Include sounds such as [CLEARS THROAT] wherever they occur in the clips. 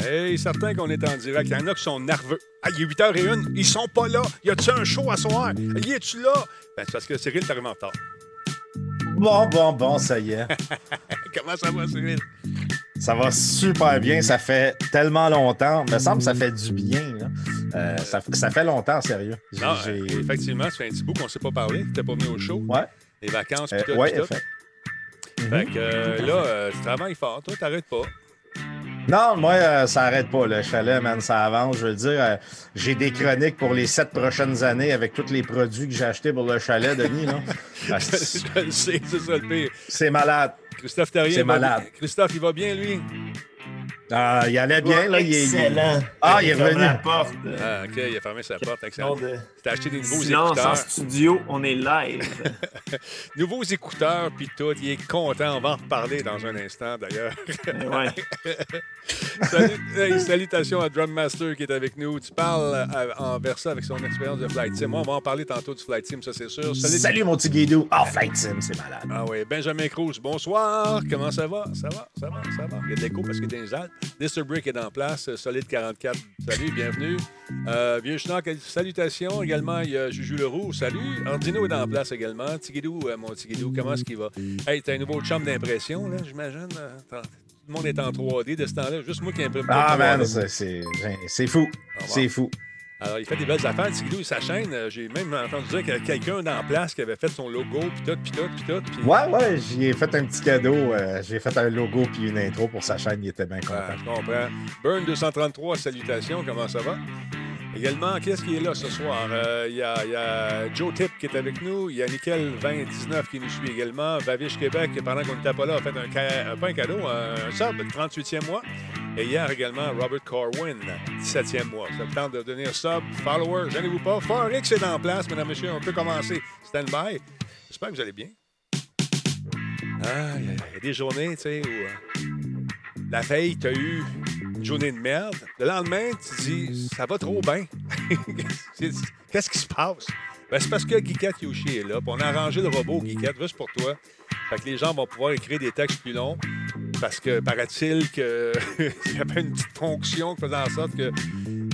Hey, certain qu'on est en direct. Il y en a qui sont nerveux. Ah, il est 8h01. Ils sont pas là. Y a-tu un show à soir? Y es-tu là? Ben, c'est parce que Cyril est arrivé en retard. Bon, bon, bon, ça y est. [LAUGHS] Comment ça va, Cyril? Ça va super bien. Ça fait tellement longtemps. Il me semble que ça fait du bien. Là. Euh, ça, ça, fait longtemps, sérieux. Non, euh, effectivement, ça fait un petit bout qu'on ne s'est pas parlé. Tu n'es pas venu au show. Ouais. Les vacances, euh, puis tout. ouais, tout. fait. Fait que euh, là, euh, tu travailles fort. Toi, t'arrêtes pas. Non, moi, euh, ça arrête pas. Le chalet, man, ça avance. Je veux dire, euh, j'ai des chroniques pour les sept prochaines années avec tous les produits que j'ai achetés pour le chalet, Denis. là. C'est- [LAUGHS] Je le sais, c'est ça le pire. C'est malade. Christophe Terrien. C'est malade. bien. Christophe, il va bien, lui? Ah, il allait bien, là. Il est, Excellent. Ah, il est revenu. la porte. Ah, OK, il a fermé sa porte. Excellent. T'as acheté des nouveaux Silence en écouteurs. studio, on est live. [LAUGHS] Nouveaux écouteurs, puis tout. Il est content. On va en reparler dans un instant, d'ailleurs. ouais. [LAUGHS] Salut- hey, salutations à Drum Master qui est avec nous. Tu parles euh, en versa avec son expérience de Flight Sim. Moi, on va en parler tantôt du Flight Sim, ça c'est sûr. Salut. Salut, mon petit guidou. Ah, Flight Sim, c'est malade. Ah oui, Benjamin Cruz, bonsoir. Comment ça va? Ça va, ça va, ça va. Il y a de l'écho parce qu'il est dans les Alpes. Mr. Brick est en place. Solide 44, salut, bienvenue. Euh, Vieux Schnock, salutations. Également, il y a Juju Leroux, salut. Ordino est en place également. Tigidou, euh, mon Tigidou, comment est-ce qu'il va? Hey, t'as un nouveau chum d'impression, là, j'imagine? Euh, Tout le monde est en 3D de ce temps-là. Juste moi qui imprime. Ah, man, 3D. c'est- fou. Revoir. C'est fou. Alors, il fait des belles affaires. Tigidou et sa chaîne, euh, j'ai même entendu dire qu'il y a quelqu'un dans la place qui avait fait son logo, puis tout, puis tout, puis tout. puis- Ouais, ouais, j'y ai fait un petit cadeau. euh, j'ai fait un logo puis une intro pour sa chaîne. Il était bien Ouais, content. je comprends. Burn 233, salutations, comment ça va? Également, qu'est-ce qui est là ce soir? Euh, Il y, a- il y a Joe Tip qui est avec nous. Il y a Nickel 2019 qui nous suit également. Baviche Québec, pendant qu'on n'était pas là, a fait un, euh, cadeau, un sub, 38e mois. Et hier également, Robert Corwin, 17e mois. Ça vous tente de devenir sub, follower, gênez-vous pas. Forex est en place, mesdames, messieurs. On peut commencer. Stand by. J'espère que vous allez bien. Ah, il y a- il y a des journées, tu sais, où euh, la veille, tu as eu journée de merde. Le lendemain, tu dis, ça va trop bien. [LAUGHS] Qu'est-ce qui se passe? Ben, c'est parce que Geekette Yoshi est là. on a arrangé le robot Geekette juste pour toi. Fait que les gens vont pouvoir écrire des textes plus longs. Parce que paraît-il qu'il [LAUGHS] y avait une petite fonction qui faisait en sorte que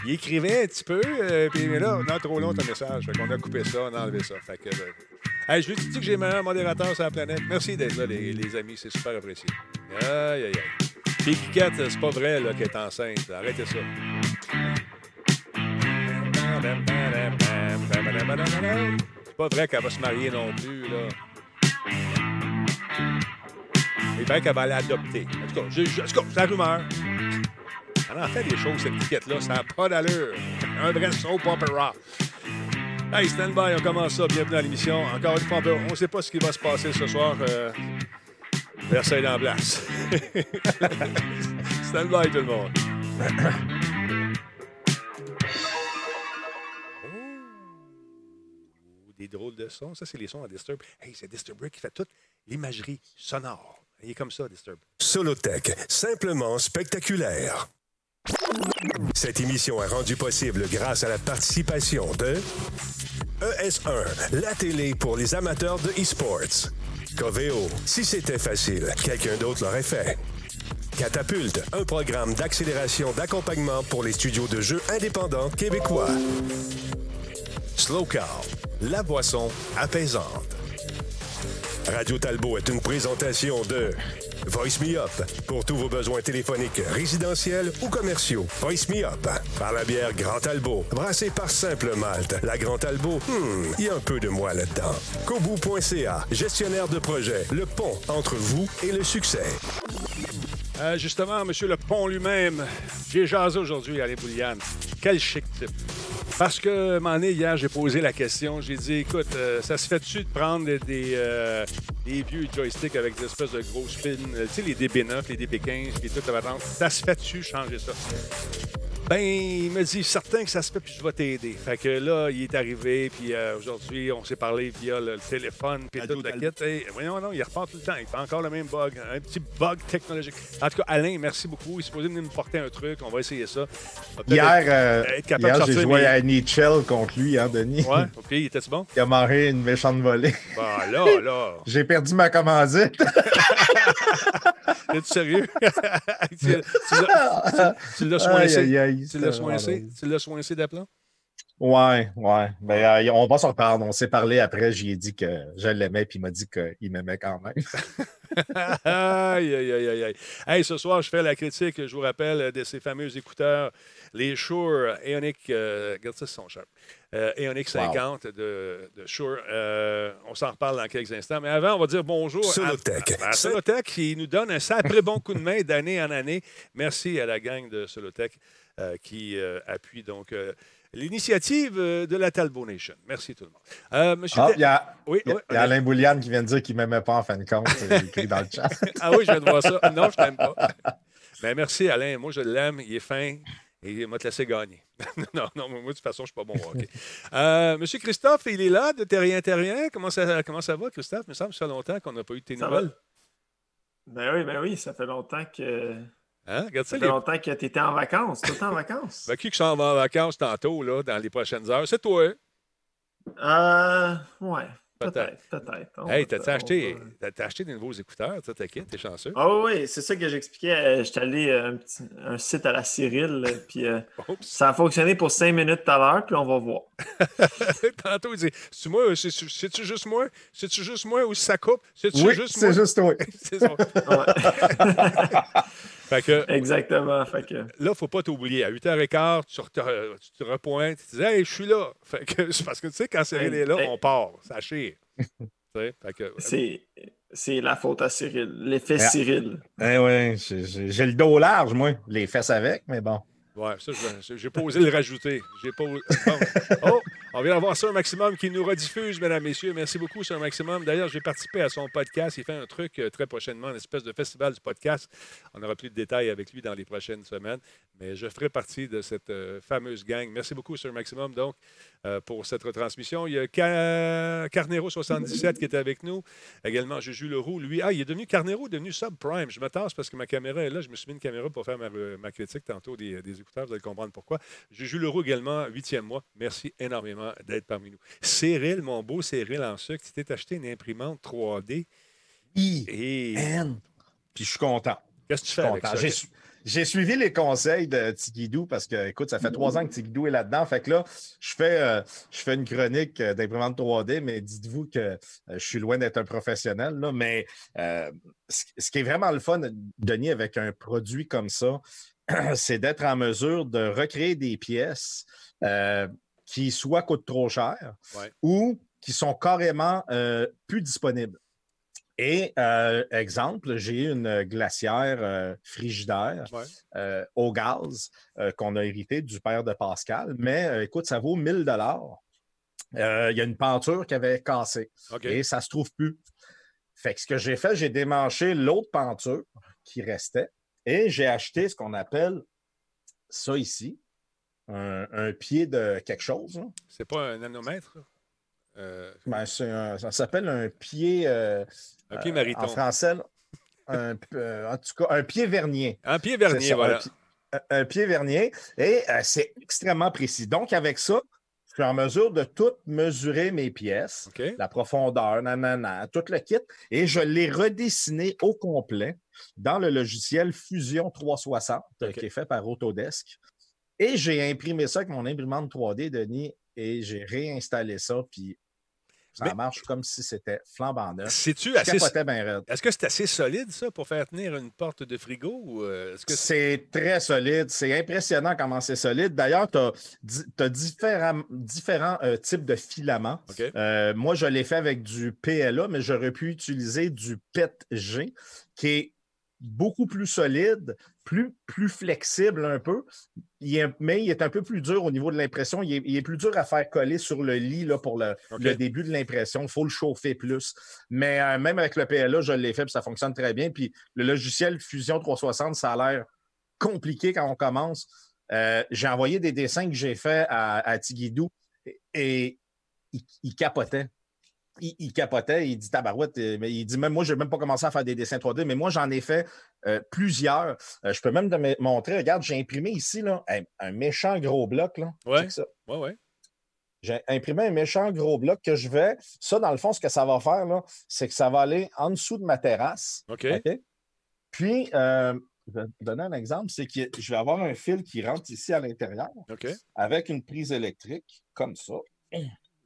il écrivait un petit peu, euh, puis mais là, non, trop long ton message. Fait qu'on a coupé ça, on a enlevé ça. Fait que, hey, je lui dis que j'ai le meilleur modérateur sur la planète? Merci d'être là, les, les amis, c'est super apprécié. Aïe, aïe, aïe. Puis Kikette, c'est pas vrai là, qu'elle est enceinte. Arrêtez ça. C'est pas vrai qu'elle va se marier non plus, là. C'est vrai qu'elle va l'adopter. En tout cas, en tout cas, c'est la rumeur. Elle en fait des choses, cette Kikette-là. Ça n'a pas d'allure. Un vrai soap opera. Hey, stand by, on commence ça. Bienvenue à l'émission. Encore une fois, on ne sait pas ce qui va se passer ce soir. Euh... Versailles en place. [LAUGHS] stand by, tout le monde. Oh, Des drôles de sons. Ça, c'est les sons à Disturb. Hey, c'est Disturb qui fait toute l'imagerie sonore. Il est comme ça, Disturb. Solotech, simplement spectaculaire. Cette émission est rendue possible grâce à la participation de ES1, la télé pour les amateurs de e-sports. Coveo, si c'était facile, quelqu'un d'autre l'aurait fait. Catapulte, un programme d'accélération d'accompagnement pour les studios de jeux indépendants québécois. Slow Car, la boisson apaisante. Radio Talbot est une présentation de Voice Me Up pour tous vos besoins téléphoniques résidentiels ou commerciaux. Voice Me Up par la bière Grand Talbot, brassée par Simple Malte. La Grand Talbot, hmm, il y a un peu de moi là-dedans. Kobu.ca, gestionnaire de projet, le pont entre vous et le succès. Euh, justement, Monsieur Le Pont lui-même, j'ai jasé aujourd'hui à Bouliane. Quel chic type. Parce que, donné, hier, j'ai posé la question. J'ai dit, écoute, euh, ça se fait-tu de prendre des, des, euh, des vieux joysticks avec des espèces de gros spins, euh, tu sais, les DB9, les DB15, puis tout, la patente. ça se fait-tu changer ça? Ben, il me dit certain que ça se fait, puis je vais t'aider. Fait que là, il est arrivé, puis euh, aujourd'hui, on s'est parlé via le, téléphone, puis toute la kit. Hey, voyons, non, il repart tout le temps. Il fait encore le même bug, un petit bug technologique. En tout cas, Alain, merci beaucoup. Il est supposé venir me porter un truc. On va essayer ça. Va Hier, euh, hier j'ai joué mes- à NHL contre lui, hein, Denis. Ouais, OK, il était-tu bon? Il a marré une méchante volée. Bah là, là. [LAUGHS] J'ai perdu ma commandite. [LAUGHS] Es-tu sérieux? [LAUGHS] tu l'as- tu aïe, Tu l'as soincé? vraiment Tu l'as soincé d'aplomb? Ouais, ouais. Ben, euh, on va se reparler. On s'est parlé après. J'y ai dit que je l'aimais, puis il m'a dit qu'il m'aimait quand même. [LAUGHS] aïe, aïe, aïe, aïe. Hey, ce soir, je fais la critique, je vous rappelle, de ces fameux écouteurs, les Shure Aeonic, euh, regarde ça, sharp. Euh, Aeonic 50 de, de Shure. Euh, on s'en reparle dans quelques instants. Mais avant, on va dire bonjour à, Solotech. à- à Solotech qui nous donne un sacré bon coup de main d'année en année. Merci à la gang de Solotech euh, qui euh, appuie donc euh, l'initiative euh, de la Talbot Nation. Merci tout le monde. Euh, monsieur Ah, il y a, Oui, il y a- oui, il y a Alain Bouliane qui vient de dire qu'il ne m'aimait pas en fin de compte. Écrit dans le chat. [LAUGHS] Ah oui, je viens de voir ça. Non, je t'aime pas. Mais merci, Alain. Moi, je l'aime. Il est fin. Et il m'a te laissé gagner. [LAUGHS] non, non, moi, de toute façon, je suis pas bon au hockey. Euh, Monsieur Christophe, il est là, de Terrien Terrien. Comment ça, comment ça va, Christophe? Il me semble que ça fait longtemps qu'on n'a pas eu de tes Ça nouvelles. va? Ben oui, ben oui, ça fait longtemps que. Hein? Regarde ça, Ça les... fait longtemps que tu étais en vacances. Tout le temps en vacances. [LAUGHS] Ben, qui qui s'en va en vacances tantôt, là, dans les prochaines heures? C'est toi. hein? Euh. Ouais. Peut-être. Peut-être. Hey, acheté, va- t'as- t'as acheté des nouveaux écouteurs? T'inquiète, t'es chanceux? Ah oui, oui, c'est ça que j'expliquais. Euh, J'étais allé à un, petit- un site à la Cyril, euh, puis euh, ça a fonctionné pour cinq minutes tout à l'heure, puis on va voir. [LAUGHS] Tantôt, il dit C'est-tu moi? C'est- C'est-tu juste moi? C'est-tu juste moi ou ça coupe? C'est-tu Oui, juste moi? c'est juste toi. [LAUGHS] C'est ça. Ouais. Fait que Exactement. Fait que, là, il ne faut pas t'oublier. À 8h15, tu, te repointes, tu dis Hey, je suis là. [LAUGHS] Fait que c'est parce que tu sais, quand Cyril est là, on part. Ça chire. [LAUGHS] C'est c'est la faute à Cyril. L'effet Ah. Cyril. Eh ouais, j'ai- le dos large, moi. Les fesses avec, mais bon. Ouais, ça, je- j'ai pas osé le rajouter. J'ai pas... os- Bon. Oh, on vient d'avoir Sir Maximum qui nous rediffuse, mesdames, messieurs. Merci beaucoup, Sir Maximum. D'ailleurs, j'ai participé à son podcast. Il fait un truc euh, très prochainement, une espèce de festival du podcast. On aura plus de détails avec lui dans les prochaines semaines. Mais je ferai partie de cette euh, fameuse gang. Merci beaucoup, Sir Maximum, donc, euh, pour cette retransmission. Il y a Ca- Carnero77 qui était avec nous. Également, Juju Leroux. Lui, ah, il est devenu Carnero, devenu subprime. Je me parce que ma caméra est là. Je me suis mis une caméra pour faire ma, ma critique tantôt des, des écouteurs. Vous allez comprendre pourquoi. Juju Leroux également, huitième mois. Merci énormément d'être parmi nous. Cyril, mon beau Cyril en sucre, tu t'es acheté une imprimante 3D. I, Et N. Puis je suis content. qu'est-ce que tu fais avec ça? J'ai su- J'ai suivi les conseils de Tigidou parce que, écoute, ça fait trois ans que Tigidou est là-dedans. Fait que là, je fais, euh, je fais une chronique euh, d'imprimante 3D, mais dites-vous que euh, je suis loin d'être un professionnel. Là, mais euh, ce ce qui est vraiment le fun, Denis, avec un produit comme ça, [CLEARS THROAT] c'est d'être en mesure de recréer des pièces euh, qui soit coûtent trop cher Ouais. ou qui sont carrément euh, plus disponibles. Et euh, exemple, j'ai une glacière euh, frigidaire Ouais. euh, au gaz qu'on a hérité du père de Pascal, mais écoute, ça vaut 1000 dollars. Il y a une peinture qui avait cassé et ça ne se trouve plus. Fait que ce que j'ai fait, j'ai démanché l'autre peinture qui restait et j'ai acheté ce qu'on appelle ça ici, un, un pied de quelque chose. là. C'est pas un nanomètre? Euh, Ben, un- ça s'appelle un pied. euh, un pied euh, mariton. en français, un, euh, en tout cas, un pied vernier. Un pied vernier, ça, voilà. Un, pi- un- un pied vernier. Et euh, c'est extrêmement précis. Donc, avec ça, je suis en mesure de tout mesurer mes pièces, la profondeur, nanana, tout le kit. Et je l'ai redessiné au complet dans le logiciel Fusion 360 euh, OK. qui est fait par Autodesk. Et j'ai imprimé ça avec mon imprimante 3D, Denis, et j'ai réinstallé ça. Puis ça Mais- marche comme si c'était flambant neuf. C'est-tu assez. Est-ce que c'est assez solide, ça, pour faire tenir une porte de frigo? Euh, c'est- très solide. C'est impressionnant comment c'est solide. D'ailleurs, tu as, différents, différents euh, types de filaments. Euh, moi, je l'ai fait avec du PLA, mais j'aurais pu utiliser du PETG, qui est beaucoup plus solide, plus, plus flexible un peu, Il est- mais il est un peu plus dur au niveau de l'impression. Il est, il est plus dur à faire coller sur le lit là, pour le, début de l'impression. Il faut le chauffer plus. Mais euh, même avec le PLA, je l'ai fait, puis ça fonctionne très bien. Puis le logiciel Fusion 360, ça a l'air compliqué quand on commence. Euh, j'ai envoyé des dessins que j'ai faits à, à Tigidou et, et il, il capotait. Il, il capotait, il dit tabarouette, euh, mais il dit même moi, je n'ai même pas commencé à faire des dessins 3D, mais moi, j'en ai fait euh, plusieurs. Euh, je peux même te montrer, regarde, j'ai imprimé ici là, un, un méchant gros bloc. Là. Ouais. Ça. Ouais, ouais. J'ai imprimé un méchant gros bloc que je vais. Ça, dans le fond, ce que ça va faire, là, c'est que ça va aller en dessous de ma terrasse. OK. Puis, euh, je vais te donner un exemple, c'est que je vais avoir un fil qui rentre ici à l'intérieur avec une prise électrique comme ça.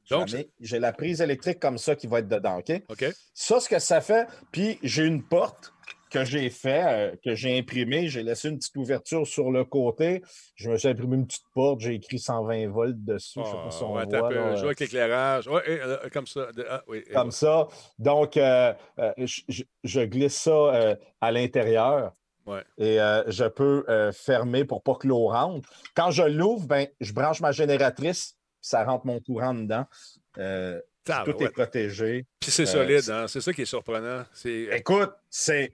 Donc, j'ai la prise électrique comme ça qui va être dedans, OK? OK. Ça, ce que ça fait, puis j'ai une porte que j'ai fait, euh, que j'ai imprimée, j'ai laissé une petite ouverture sur le côté. Je me suis imprimé une petite porte, j'ai écrit 120 volts dessus. je sais pas si on Ah, ouais, voit, là, Jouer avec. Ouais, et, euh, comme ça. Ah, oui, comme ça. Donc, euh, euh, je, glisse ça euh, à l'intérieur. Ouais. Et euh, je peux euh, fermer pour pas que l'eau rentre. Quand je l'ouvre, ben, je branche ma génératrice, ça rentre mon courant dedans. Euh, voilà. tout est protégé. Puis c'est Euh, solide, c'est- hein? C'est ça qui est surprenant. C'est Écoute, c'est.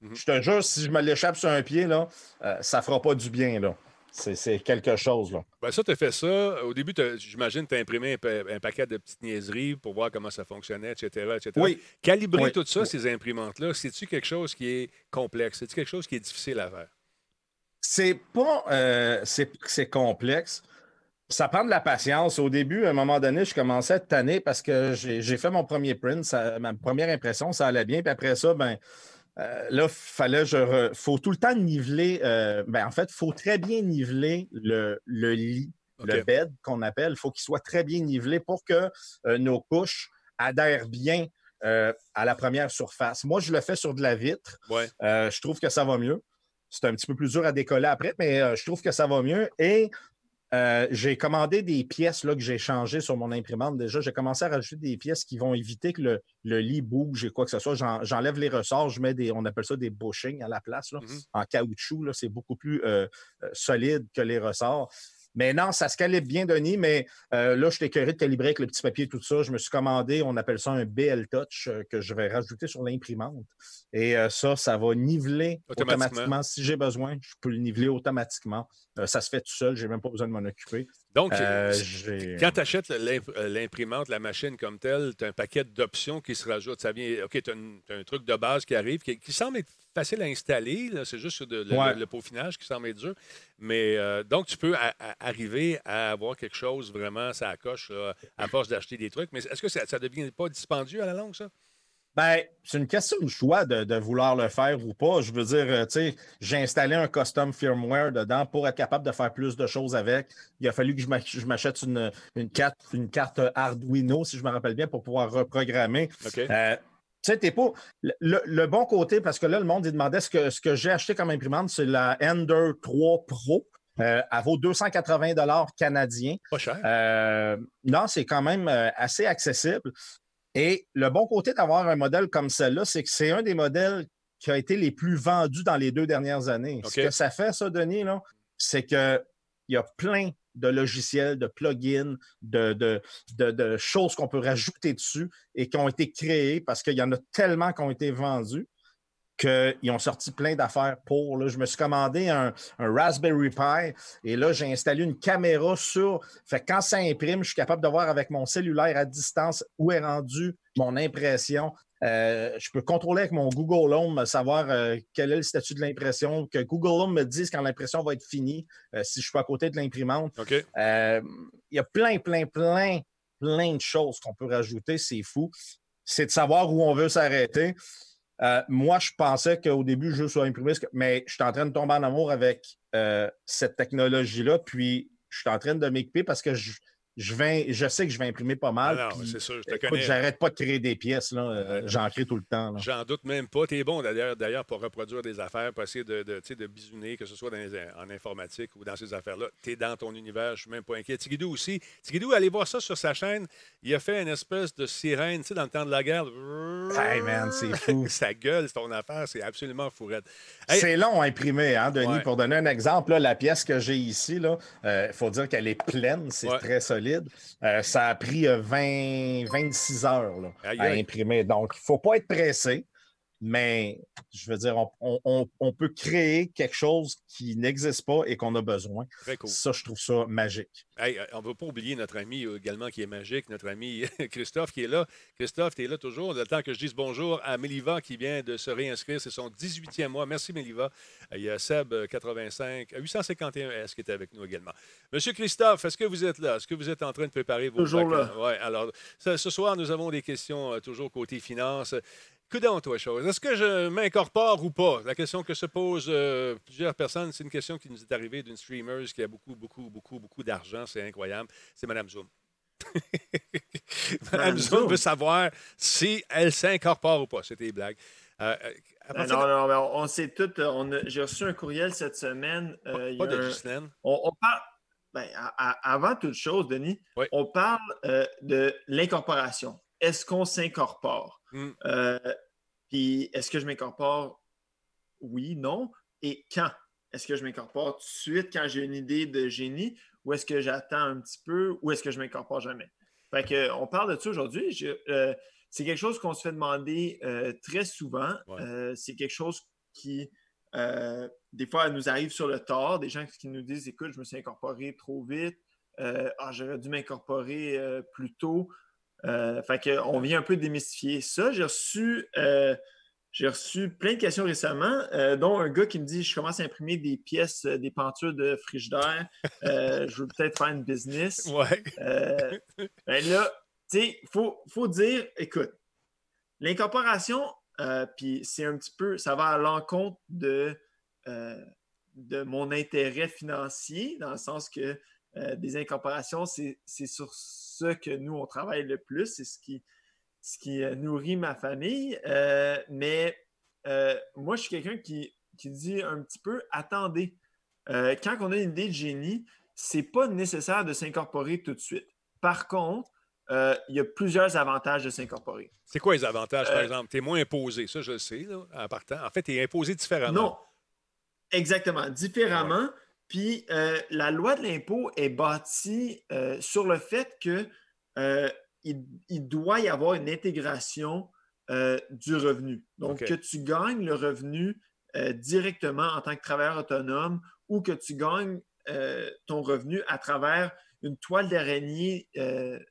Mhm. Je te jure, si je me l'échappe sur un pied, là, euh, ça fera pas du bien. là. C'est quelque chose. Là. Ben ça, tu as fait ça. Au début, j'imagine tu as imprimé un, pa- un paquet de petites niaiseries pour voir comment ça fonctionnait, etc. etc. Oui. Calibrer Oui. tout ça, Oui. ces imprimantes-là, c'est-tu quelque chose qui est complexe? C'est-tu quelque chose qui est difficile à faire? C'est pas. euh, c'est complexe. Ça prend de la patience. Au début, à un moment donné, je commençais à tanné parce que j'ai fait mon premier print, ça- ma première impression, ça allait bien. Puis après ça, ben, euh, là, fallait je re- faut tout le temps niveler. euh, ben, en fait, il faut très bien niveler le, le lit, le bed qu'on appelle. Il faut qu'il soit très bien nivelé pour que euh, nos couches adhèrent bien euh, à la première surface. Moi, je le fais sur de la vitre. Ouais. Je trouve que ça va mieux. C'est un petit peu plus dur à décoller après, mais je trouve que ça va mieux. Et euh, j'ai commandé des pièces là, que j'ai changées sur mon imprimante. Déjà, j'ai commencé à rajouter des pièces qui vont éviter que le, le lit bouge et quoi que ce soit. J'en- J'enlève les ressorts, je mets des, on appelle ça des bushings à la place, là, Mhm. en caoutchouc. C'est beaucoup plus euh, euh, solide que les ressorts. Mais non, ça se calibre bien, Denis, mais euh, là, je suis écœuré de calibrer avec le petit papier et tout ça. Je me suis commandé, on appelle ça un BL Touch euh, que je vais rajouter sur l'imprimante. Et euh, ça, ça va niveler Automatiquement. automatiquement. Si j'ai besoin, je peux le niveler automatiquement. Ça se fait tout seul, je n'ai même pas besoin de m'en occuper. Donc, Euh, j'ai- quand tu achètes l'imprimante, la machine comme telle, tu as un paquet d'options qui se rajoutent. Ça vient, OK, tu as, un truc de base qui arrive, qui, qui semble être facile à installer. C'est juste de- le, Ouais. le- le peaufinage qui semble être dur. Mais euh, donc, tu peux a- a- arriver à avoir quelque chose vraiment, ça coche, là, à force d'acheter des trucs. Mais est-ce que ça ne devient pas dispendieux à la longue, ça? Ben, c'est une question de choix de, de vouloir le faire ou pas. Je veux dire, euh, tu sais, j'ai installé un custom firmware dedans pour être capable de faire plus de choses avec. Il a fallu que je m'ach- je m'achète une, une carte, une carte Arduino, si je me rappelle bien, pour pouvoir reprogrammer. Euh, tu sais, t'es pas. Le, bon côté, parce que là, le monde, il demandait ce que, ce que j'ai acheté comme imprimante, c'est la Ender 3 Pro. Euh, elle vaut 280 canadiens. Pas cher. Euh, non, c'est quand même euh, assez accessible. Et le bon côté d'avoir un modèle comme celle-là, c'est que c'est un des modèles qui a été les plus vendus dans les deux dernières années. Ce que ça fait, ça, Denis, là, c'est qu'il y a plein de logiciels, de plugins, de, de, de- de choses qu'on peut rajouter dessus et qui ont été créées parce qu'il y en a tellement qui ont été vendus qu'ils ont sorti plein d'affaires pour. Là. Je me suis commandé un, un Raspberry Pi et là, j'ai installé une caméra sur. Fait que quand ça imprime, je suis capable de voir avec mon cellulaire à distance où est rendue mon impression. Euh, je peux contrôler avec mon Google Home, savoir euh, quel est le statut de l'impression, que Google Home me dise quand l'impression va être finie, euh, si je suis à côté de l'imprimante. Il y a plein, plein, plein, plein de choses qu'on peut rajouter. C'est fou. C'est de savoir où on veut s'arrêter. Euh, moi, je pensais qu'au début, le jeu soit mais je suis en train de tomber en amour avec euh, cette technologie-là. Puis, je suis en train de m'équiper parce que je, je, vais, je sais que je vais imprimer pas mal. Ah non, c'est sûr, je te écoute, connais. j'arrête pas de créer des pièces. là. Euh. J'en crée tout le temps. J'en doute même pas. Tu es bon d'ailleurs, d'ailleurs pour reproduire des affaires, pour essayer de, de, tu sais, de bisouner, que ce soit dans les- en informatique ou dans ces affaires-là. Tu es dans ton univers, je suis même pas inquiet. Tigidou aussi. Tigidou, allez voir ça sur sa chaîne. Il a fait une espèce de sirène, tu sais, dans le temps de la guerre. Hey, man, c'est fou. [LAUGHS] Sa gueule, c'est ton affaire, c'est absolument fourette. Hey, C'est long à imprimer, hein, Denis? Ouais. Pour donner un exemple, là, la pièce que j'ai ici, il faut dire qu'elle est pleine, c'est Ouais. très solide. Euh, ça a pris euh, 20, 26 heures là, à imprimer. Donc, il ne faut pas être pressé. Mais je veux dire, on, peut créer quelque chose qui n'existe pas et qu'on a besoin. Ça, je trouve ça magique. Euh, on ne va pas oublier notre ami euh, également qui est magique, notre ami [LAUGHS] Christophe qui est là. Christophe, tu es là toujours. Le temps que je dise bonjour à Meliva qui vient de se réinscrire. C'est son 18e mois. Merci, Meliva. Euh, il y a Seb 85, 851S qui est avec nous également? Monsieur Christophe, est-ce que vous êtes là? Est-ce que vous êtes en train de préparer vos Toujours là. Oui, alors, ce, soir, nous avons des questions toujours côté finance. Que dans toi, chose. Est-ce que je m'incorpore ou pas? La question que se posent euh, plusieurs personnes, c'est une question qui nous est arrivée d'une streamer qui a beaucoup, beaucoup, beaucoup, beaucoup d'argent. C'est incroyable. C'est Mme Zoom. [LAUGHS] Mme Zoom veut savoir si elle s'incorpore ou pas. C'était une blague. Euh, euh, non, non, non, on sait tout. J'ai reçu un courriel cette semaine. pas, de un, on, parle. Ben, avant toute chose, Denis, on parle de l'incorporation. Est-ce qu'on s'incorpore? Mm. Euh, puis est-ce que je m'incorpore? Oui, non. Et quand? Est-ce que je m'incorpore? Tout de suite quand j'ai une idée de génie ou est-ce que j'attends un petit peu ou est-ce que je m'incorpore jamais? Fait que, on parle de ça aujourd'hui. Euh, c'est quelque chose qu'on se fait demander euh, très souvent. c'est quelque chose qui, des fois, nous arrive sur le tort. Des gens qui nous disent Écoute, je me suis incorporé trop vite. ah, j'aurais dû m'incorporer plus tôt. Euh, fait qu'on vient un peu démystifier ça. J'ai reçu, euh, j'ai reçu plein de questions récemment, euh, dont un gars qui me dit Je commence à imprimer des pièces, des pentures de frigidaire. [LAUGHS] je veux peut-être faire une business. Ouais. ben là, [LAUGHS] tu sais, il faut, faut, dire écoute, l'incorporation, puis c'est un petit peu, ça va à l'encontre de, de mon intérêt financier, dans le sens que des incorporations, c'est sur que nous, on travaille le plus. C'est ce qui, ce qui euh, nourrit ma famille. Euh, mais euh, moi, je suis quelqu'un qui, dit un petit peu attendez. quand on a une idée de génie, c'est pas nécessaire de s'incorporer tout de suite. Par contre, il y a plusieurs avantages de s'incorporer. C'est quoi les avantages, par exemple? Tu es moins imposé, ça, je le sais, en partant. En fait, tu es imposé différemment. Non, exactement, différemment. Puis euh, la loi de l'impôt est bâtie euh, sur le fait qu'il euh, il doit y avoir une intégration du revenu. Donc, que tu gagnes le revenu directement en tant que travailleur autonome ou que tu gagnes ton revenu à travers une toile d'araignée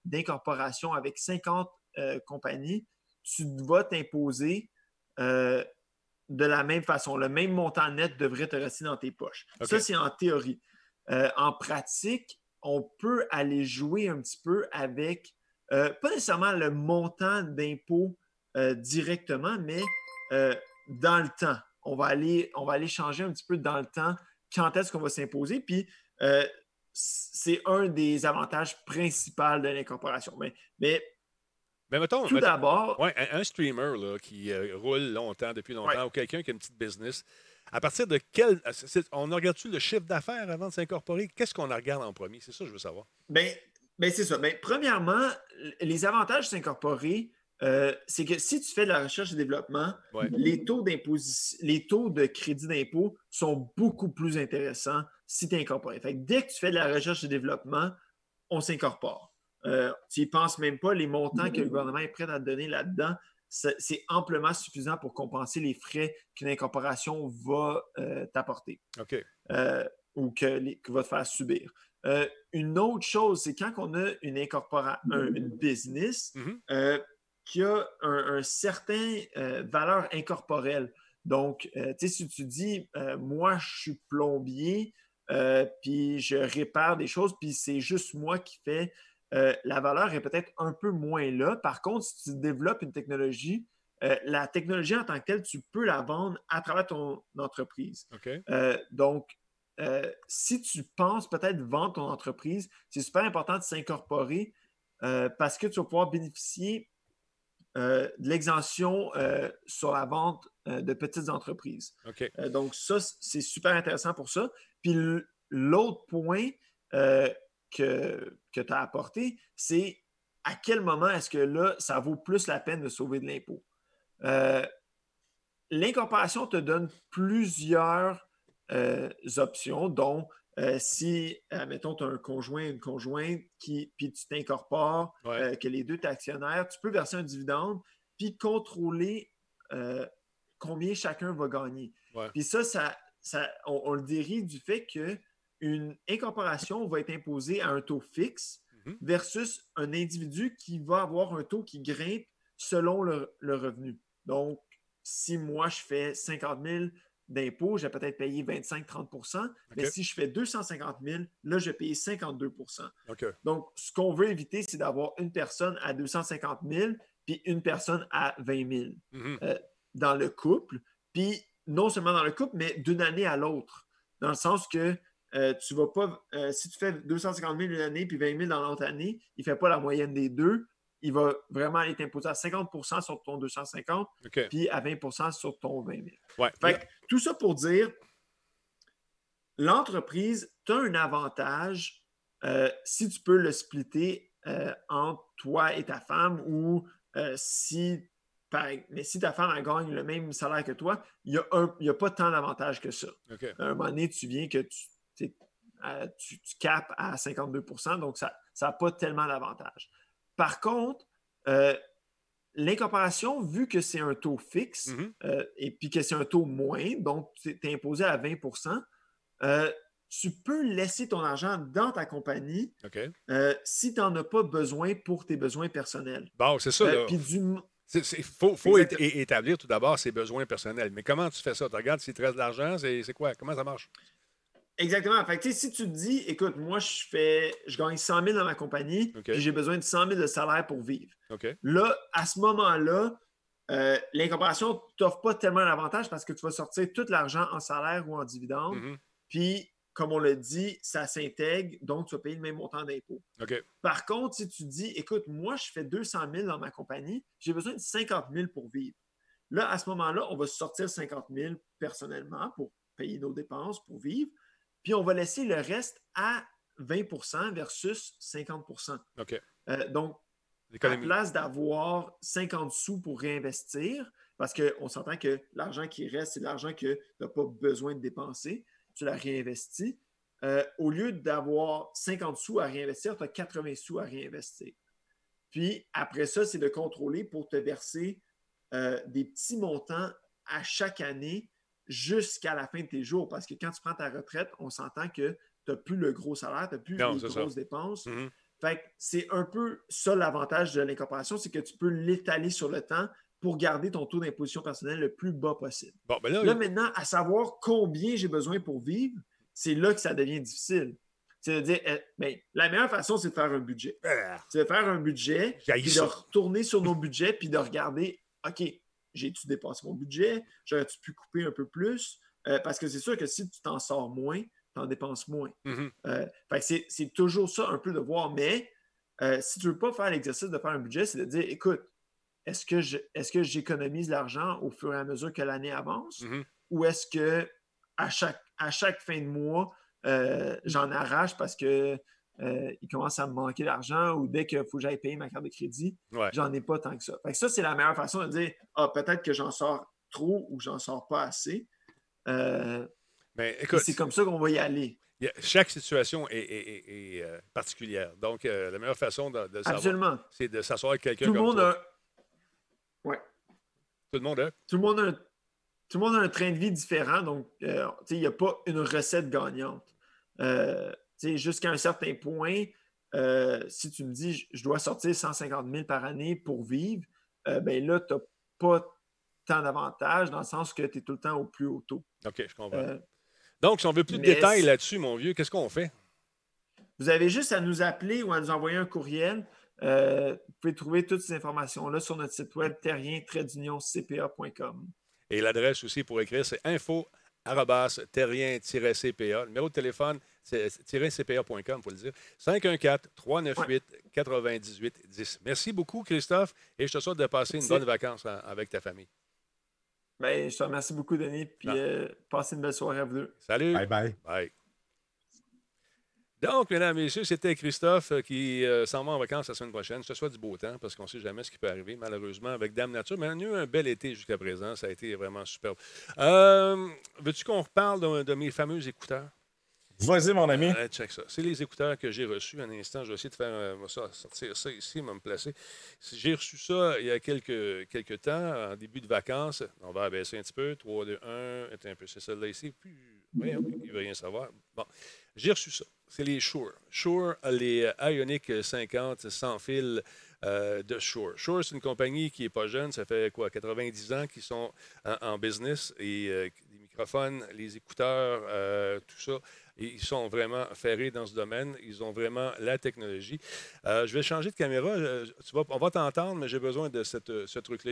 d'incorporation avec 50 compagnies, tu vas t'imposer de la même façon. Le même montant net devrait te rester dans tes poches. Ça, c'est en théorie. Euh, en pratique, on peut aller jouer un petit peu avec, euh, pas nécessairement le montant d'impôt euh, directement, mais dans le temps. On va, aller, on va aller changer un petit peu dans le temps quand est-ce qu'on va s'imposer. Puis, c'est un des avantages principaux de l'incorporation. Mais, mais mais mettons, tout d'abord. Ouais, un, streamer là, qui euh, roule longtemps, depuis longtemps, ou quelqu'un qui a une petite business, à partir de quel. On regarde-tu le chiffre d'affaires avant de s'incorporer? Qu'est-ce qu'on regarde en premier? C'est ça que je veux savoir. Bien, ben c'est ça. Bien, premièrement, les avantages de s'incorporer, euh, c'est que si tu fais de la recherche et développement, les, taux les taux de crédit d'impôt sont beaucoup plus intéressants si tu es incorporé. Fait dès que tu fais de la recherche et développement, on s'incorpore. Euh, tu n'y penses même pas, les montants que le gouvernement est prêt à te donner là-dedans, c'est amplement suffisant pour compenser les frais qu'une incorporation va euh, t'apporter euh, ou que, va te faire subir. une autre chose, c'est quand on a une, une business mm-hmm. qui a un, certain valeur incorporelle. Donc, si tu dis, moi, je suis plombier, puis je répare des choses, puis c'est juste moi qui fais euh, la valeur est peut-être un peu moins là. Par contre, si tu développes une technologie, euh, la technologie en tant que telle, tu peux la vendre à travers ton entreprise. Euh, donc, si tu penses peut-être vendre ton entreprise, c'est super important de s'incorporer parce que tu vas pouvoir bénéficier de l'exemption sur la vente de petites entreprises. donc, ça, c'est super intéressant pour ça. Puis l'autre point, que, tu as apporté, c'est à quel moment est-ce que là, ça vaut plus la peine de sauver de l'impôt? Euh, l'incorporation te donne plusieurs euh, options, dont euh, si, mettons, tu as un conjoint, une conjointe, qui, puis tu t'incorpores, que les deux actionnaires, tu peux verser un dividende, puis contrôler combien chacun va gagner. Puis ça, ça, ça on, le dérive du fait qu'une incorporation va être imposée à un taux fixe mhm. versus un individu qui va avoir un taux qui grimpe selon le, le revenu. Donc, si moi, je fais 50 000 d'impôts, j'ai peut-être payé 25-30% Mais si je fais 250 000, là, je vais payer 52% Donc, ce qu'on veut éviter, c'est d'avoir une personne à 250 000 puis une personne à 20 000 mm-hmm. euh, dans le couple. Puis, non seulement dans le couple, mais d'une année à l'autre. Dans le sens que euh, tu vas pas, euh, si tu fais 250 000 une année puis 20 000 dans l'autre année, il ne fait pas la moyenne des deux il va vraiment être imposé à 50% sur ton 250, puis à 20% sur ton 20 000. tout ça pour dire, l'entreprise, tu as un avantage euh, si tu peux le splitter euh, entre toi et ta femme ou si, mais si ta femme gagne le même salaire que toi, il n'y a, a, pas tant d'avantage que ça. À un moment donné, tu viens que tu, tu, tu capes à 52% donc ça n'a pas tellement d'avantage. Par contre, euh, l'incorporation, vu que c'est un taux fixe mm-hmm. euh, et puis que c'est un taux moins, donc tu es imposé à 20 euh, tu peux laisser ton argent dans ta compagnie si tu n'en as pas besoin pour tes besoins personnels. Bon, c'est ça. Il faut, établir tout d'abord ses besoins personnels. Mais comment tu fais ça? Tu regardes s'il te reste de l'argent, c'est quoi? Comment ça marche? Exactement. Fait si tu te dis, écoute, moi, je fais, je gagne 100 000 dans ma compagnie, et j'ai besoin de 100 000 de salaire pour vivre. Là, à ce moment-là, euh, l'incorporation ne t'offre pas tellement d'avantage parce que tu vas sortir tout l'argent en salaire ou en dividende. Mm-hmm. Puis, comme on l'a dit, ça s'intègre, donc tu vas payer le même montant d'impôt. Par contre, si tu dis, écoute, moi, je fais 200 000 dans ma compagnie, j'ai besoin de 50 000 pour vivre. Là, à ce moment-là, on va sortir 50 000 personnellement pour payer nos dépenses, pour vivre. Puis on va laisser le reste à 20% versus 50 OK. Euh, donc, à la place d'avoir 50 sous pour réinvestir, parce qu'on s'entend que l'argent qui reste, c'est l'argent que tu n'as pas besoin de dépenser, tu l'as réinvesti. Euh, au lieu d'avoir 50 sous à réinvestir, tu as 80 sous à réinvestir. Puis après ça, c'est de contrôler pour te verser euh, des petits montants à chaque année jusqu'à la fin de tes jours. Parce que quand tu prends ta retraite, on s'entend que tu n'as plus le gros salaire, tu n'as plus les grosses dépenses. Mm-hmm. Fait c'est un peu ça l'avantage de l'incorporation, c'est que tu peux l'étaler sur le temps pour garder ton taux d'imposition personnelle le plus bas possible. Bon, ben là, maintenant, à savoir combien j'ai besoin pour vivre, c'est là que ça devient difficile. C'est de dire, eh, ben, la meilleure façon, c'est de faire un budget. Ah. C'est de faire un budget, puis de retourner sur nos budgets, puis de regarder, OK, j'ai-tu dépassé mon budget? J'aurais-tu pu couper un peu plus? Euh, parce que c'est sûr que si tu t'en sors moins, tu en dépenses moins. Mm-hmm. Euh, c'est toujours ça un peu de voir. Mais euh, si tu ne veux pas faire l'exercice de faire un budget, c'est de dire écoute, est-ce que j'économise l'argent au fur et à mesure que l'année avance? Mm-hmm. Ou est-ce que à chaque, à chaque fin de mois, j'en arrache parce que euh, il commence à me manquer d'argent ou dès qu'il faut que j'aille payer ma carte de crédit, j'en ai pas tant que ça. ça, c'est la meilleure façon de dire Ah, peut-être que j'en sors trop ou j'en sors pas assez. Euh, ben, c'est comme ça qu'on va y aller. chaque situation est, euh, particulière. Donc, la meilleure façon de, de savoir, c'est de s'asseoir avec quelqu'un comme monde toi. Ouais. Tout le monde a? Tout le monde a, tout le monde a un train de vie différent. Donc, il n'y a pas une recette gagnante jusqu'à un certain point, euh, si tu me dis je dois sortir 150 000 par année pour vivre, euh, ben là, tu n'as pas tant d'avantages dans le sens que tu es tout le temps au plus haut taux. OK, je comprends. Euh, Donc, si on veut plus de détails là-dessus, mon vieux, qu'est-ce qu'on fait? Vous avez juste à nous appeler ou à nous envoyer un courriel. vous pouvez trouver toutes ces informations-là sur notre site web terrien-cpa.com. Et l'adresse aussi pour écrire, c'est info terrien-cpa. Le numéro de téléphone, cpa.com, il faut le dire. 514-398-9810. Merci beaucoup, Christophe, et je te souhaite de passer une bonne vacance avec ta famille. Ben, je te remercie beaucoup, Denis, puis euh, passez une belle soirée à vous deux. Salut. Bye bye. Bye. Donc, mesdames et messieurs, c'était Christophe euh, qui euh, s'en va en vacances la semaine prochaine. Ce soit du beau temps, parce qu'on ne sait jamais ce qui peut arriver, malheureusement, avec Dame Nature. Mais on a eu un bel été jusqu'à présent. Ça a été vraiment superbe. Veux-tu qu'on reparle de mes fameux écouteurs? Vas-y, mon ami. check ça. C'est les écouteurs que j'ai reçus. Un instant, je vais essayer de faire euh, sortir ça ici, me placer. J'ai reçu ça il y a quelques, quelques temps, en début de vacances. On va abaisser un petit peu. 3, 2, 1. un peu. C'est celle-là ici. Puis, il ne veut rien savoir. Bon. J'ai reçu ça. C'est les Shure. Shure, les Ionic 50 sans fil euh, de Shure. Shure, c'est une compagnie qui n'est pas jeune. Ça fait quoi, 90 ans qu'ils sont en, business et euh, les microphones, les écouteurs, tout ça ils sont vraiment ferrés dans ce domaine. Ils ont vraiment la technologie. Euh, je vais changer de caméra. Euh, on va t'entendre, mais j'ai besoin de cette, ce truc-là.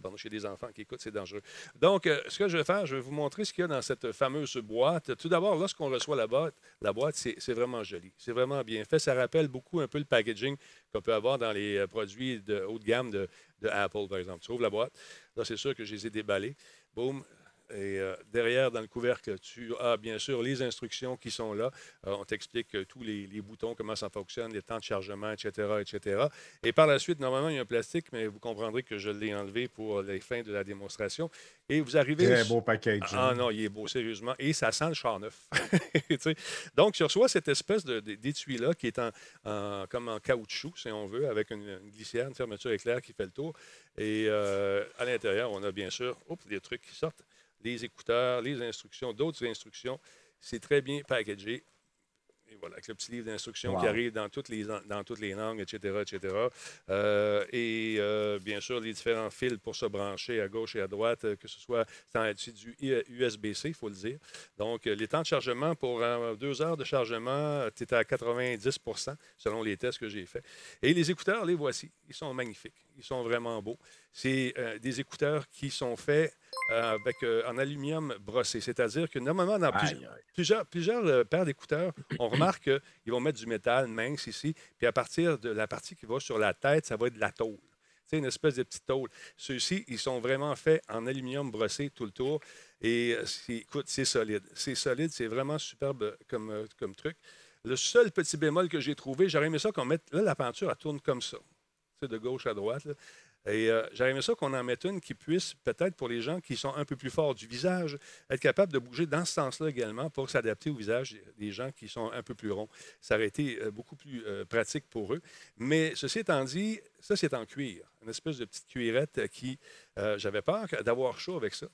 Bon, chez des enfants qui écoutent, c'est dangereux. Donc, euh, ce que je vais faire, je vais vous montrer ce qu'il y a dans cette fameuse boîte. Tout d'abord, lorsqu'on reçoit la boîte, la boîte, c'est vraiment joli. C'est vraiment bien fait. Ça rappelle beaucoup un peu le packaging qu'on peut avoir dans les produits de haut de gamme de, de Apple, par exemple. Tu ouvres la boîte. Là, c'est sûr que je les ai déballés. Boum, et euh, derrière, dans le couvercle, tu as bien sûr les instructions qui sont là. Euh, on t'explique tous les, boutons, comment ça fonctionne, les temps de chargement, etc., etc. Et par la suite, normalement, il y a un plastique, mais vous comprendrez que je l'ai enlevé pour les fins de la démonstration. Et vous arrivez. C'est un beau package. Ah non, il est beau, sérieusement. Et ça sent le char neuf. [LAUGHS] Donc, tu reçois cette espèce d'étui-là qui est en, comme en caoutchouc, si on veut, avec une, glissière, une fermeture éclair qui fait le tour. Et euh, à l'intérieur, on a bien sûr oups, des trucs qui sortent les écouteurs, les instructions, d'autres instructions. C'est très bien packagé. Et voilà, avec le petit livre d'instructions qui arrive dans toutes les, dans toutes les langues, etc., etc. Euh, et euh, bien sûr, les différents fils pour se brancher à gauche et à droite, euh, que ce soit du USB-C, il faut le dire. Donc, les temps de chargement pour deux heures de chargement, tu es à 90% selon les tests que j'ai faits. Et les écouteurs, les voici. Ils sont magnifiques. Ils sont vraiment beaux. C'est des écouteurs qui sont faits euh, avec, euh, en aluminium brossé. C'est-à-dire que normalement, dans plusieurs, plusieurs, euh, paires d'écouteurs, on remarque qu'ils vont mettre du métal mince ici, puis à partir de la partie qui va sur la tête, ça va être de la tôle. C'est une espèce de petite tôle. Ceux-ci, ils sont vraiment faits en aluminium brossé tout le tour. Et écoute, c'est solide. C'est solide, c'est vraiment superbe comme, comme truc. Le seul petit bémol que j'ai trouvé, j'aurais aimé ça qu'on mette. Là, la peinture, elle tourne comme ça. De gauche à droite. Et euh, aimé ça qu'on en mette une qui puisse, peut-être pour les gens qui sont un peu plus forts du visage, être capable de bouger dans ce sens-là également pour s'adapter au visage des gens qui sont un peu plus ronds. Ça aurait été euh, beaucoup plus euh, pratique pour eux. Mais ceci étant dit, ça, c'est en cuir. Une espèce de petite cuirette qui, j'avais peur d'avoir chaud avec ça.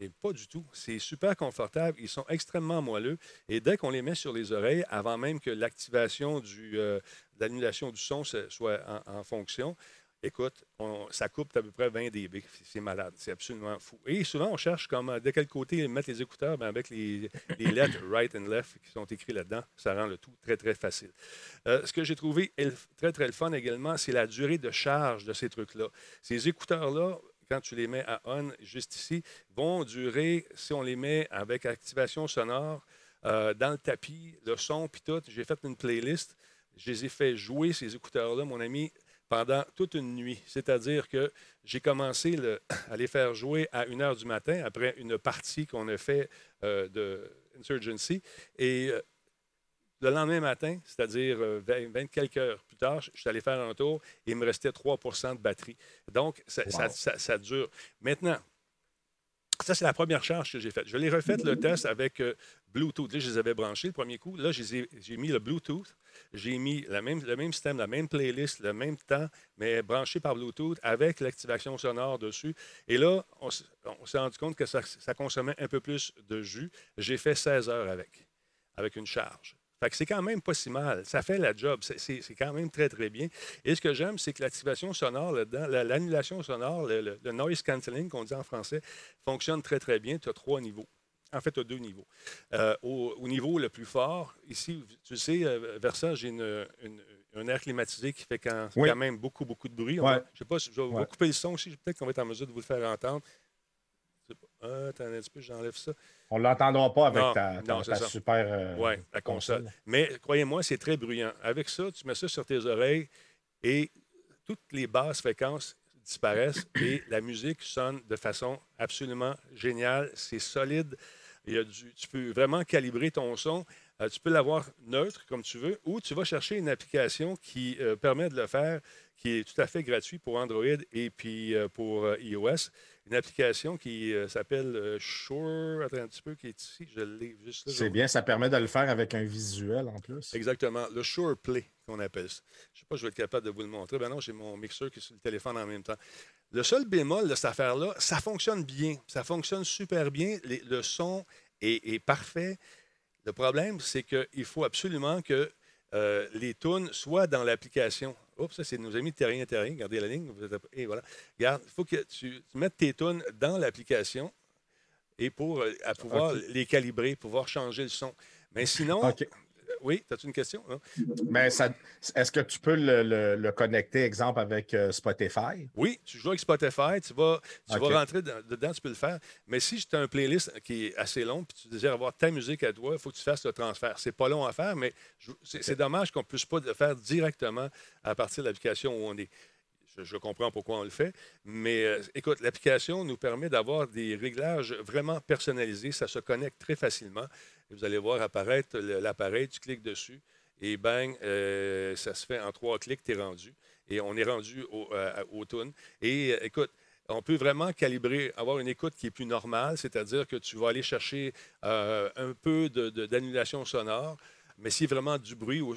Et pas du tout. C'est super confortable. Ils sont extrêmement moelleux. Et dès qu'on les met sur les oreilles, avant même que l'activation de l'annulation du son soit en fonction, Écoute, ça coupe à peu près 20 dB. C'est malade. C'est absolument fou. Et souvent, on cherche comme de quel côté mettre les écouteurs ben, avec les, lettres [LAUGHS] right and left qui sont écrites là-dedans. Ça rend le tout très, très facile. Euh, ce que j'ai trouvé très, très le fun également, c'est la durée de charge de ces trucs-là. Ces écouteurs-là, quand tu les mets à on, juste ici, vont durer, si on les met avec activation sonore, euh, dans le tapis, le son, puis tout. J'ai fait une playlist. Je les ai fait jouer, ces écouteurs-là, mon ami, pendant toute une nuit. C'est-à-dire que j'ai commencé [CLEARS THROAT] à les faire jouer à 1 heure du matin après une partie qu'on a fait euh, de Insurgency. Et euh, le lendemain matin, c'est-à-dire 20, euh, quelques heures plus tard, je suis allé faire un tour et il me restait 3% de batterie. Donc, ça, dure. Maintenant, ça, c'est la première charge que j'ai faite. Je l'ai refait le test avec Bluetooth. Là, je les avais branchés le premier coup. Là, j'ai mis le Bluetooth j'ai mis le même système, la même playlist, le même temps, mais branché par Bluetooth avec l'activation sonore dessus. Et là, on, s'est rendu compte que ça, consommait un peu plus de jus. J'ai fait 16 heures avec, avec une charge. Fait que c'est quand même pas si mal. Ça fait la job. C'est quand même très, très bien. Et ce que j'aime, c'est que l'activation sonore là-dedans, l'annulation sonore, le, le noise cancelling qu'on dit en français, fonctionne très, très bien. Tu as trois niveaux. En fait, à deux niveaux. Euh, au, niveau le plus fort, ici, tu sais, euh, vers ça, j'ai un air climatisé qui fait quand, même beaucoup, beaucoup de bruit. je ne sais pas, je vais couper le son aussi. Peut-être qu'on va être en mesure de vous le faire entendre. Ah, attends un petit peu, j'enlève ça. On ne l'entendra pas avec ta, super. Euh, oui, la console. Mais croyez-moi, c'est très bruyant. Avec ça, tu mets ça sur tes oreilles et toutes les basses fréquences disparaissent et la musique sonne de façon absolument géniale. C'est solide tu peux vraiment calibrer ton son Euh, tu peux l'avoir neutre, comme tu veux, ou tu vas chercher une application qui euh, permet de le faire, qui est tout à fait gratuit pour Android et puis euh, pour iOS. Une application qui s'appelle Shure. Attends un petit peu, qui est ici. Je l'ai juste là. C'est bien, ça permet de le faire avec un visuel en plus. Exactement. Le Shure Play, qu'on appelle ça. Je ne sais pas, je vais être capable de vous le montrer. Ben non, j'ai mon mixeur qui est sur le téléphone en même temps. Le seul bémol de cette affaire-là, ça fonctionne bien. Ça fonctionne super bien. le son est parfait. Le problème, c'est qu'il faut absolument que euh, les tunes soient dans l'application. Oups, ça, c'est nos amis de Terrien Terrien. Regardez la ligne. Et voilà. Regarde, il faut que tu, mettes tes tunes dans l'application et pour euh, pouvoir les calibrer, pouvoir changer le son. Mais sinon, oui, as-tu une question? Mais est-ce que tu peux le, connecter, exemple, avec euh, Spotify? Oui, tu joues avec Spotify, tu vas, tu vas rentrer dedans, tu peux le faire. Mais si tu as un playlist qui est assez long puis tu désires avoir ta musique à toi, il faut que tu fasses le transfert. C'est pas long à faire, mais c'est dommage qu'on ne puisse pas le faire directement à partir de l'application où on est. Je, comprends pourquoi on le fait. Mais euh, écoute, l'application nous permet d'avoir des réglages vraiment personnalisés. Ça se connecte très facilement vous allez voir apparaître l'appareil, tu cliques dessus et bang, euh, ça se fait en trois clics, tu es rendu. Et on est rendu au, euh, tune. Et euh, écoute, on peut vraiment calibrer, avoir une écoute qui est plus normale, c'est-à-dire que tu vas aller chercher un peu d'annulation sonore. Mais si vraiment du bruit où,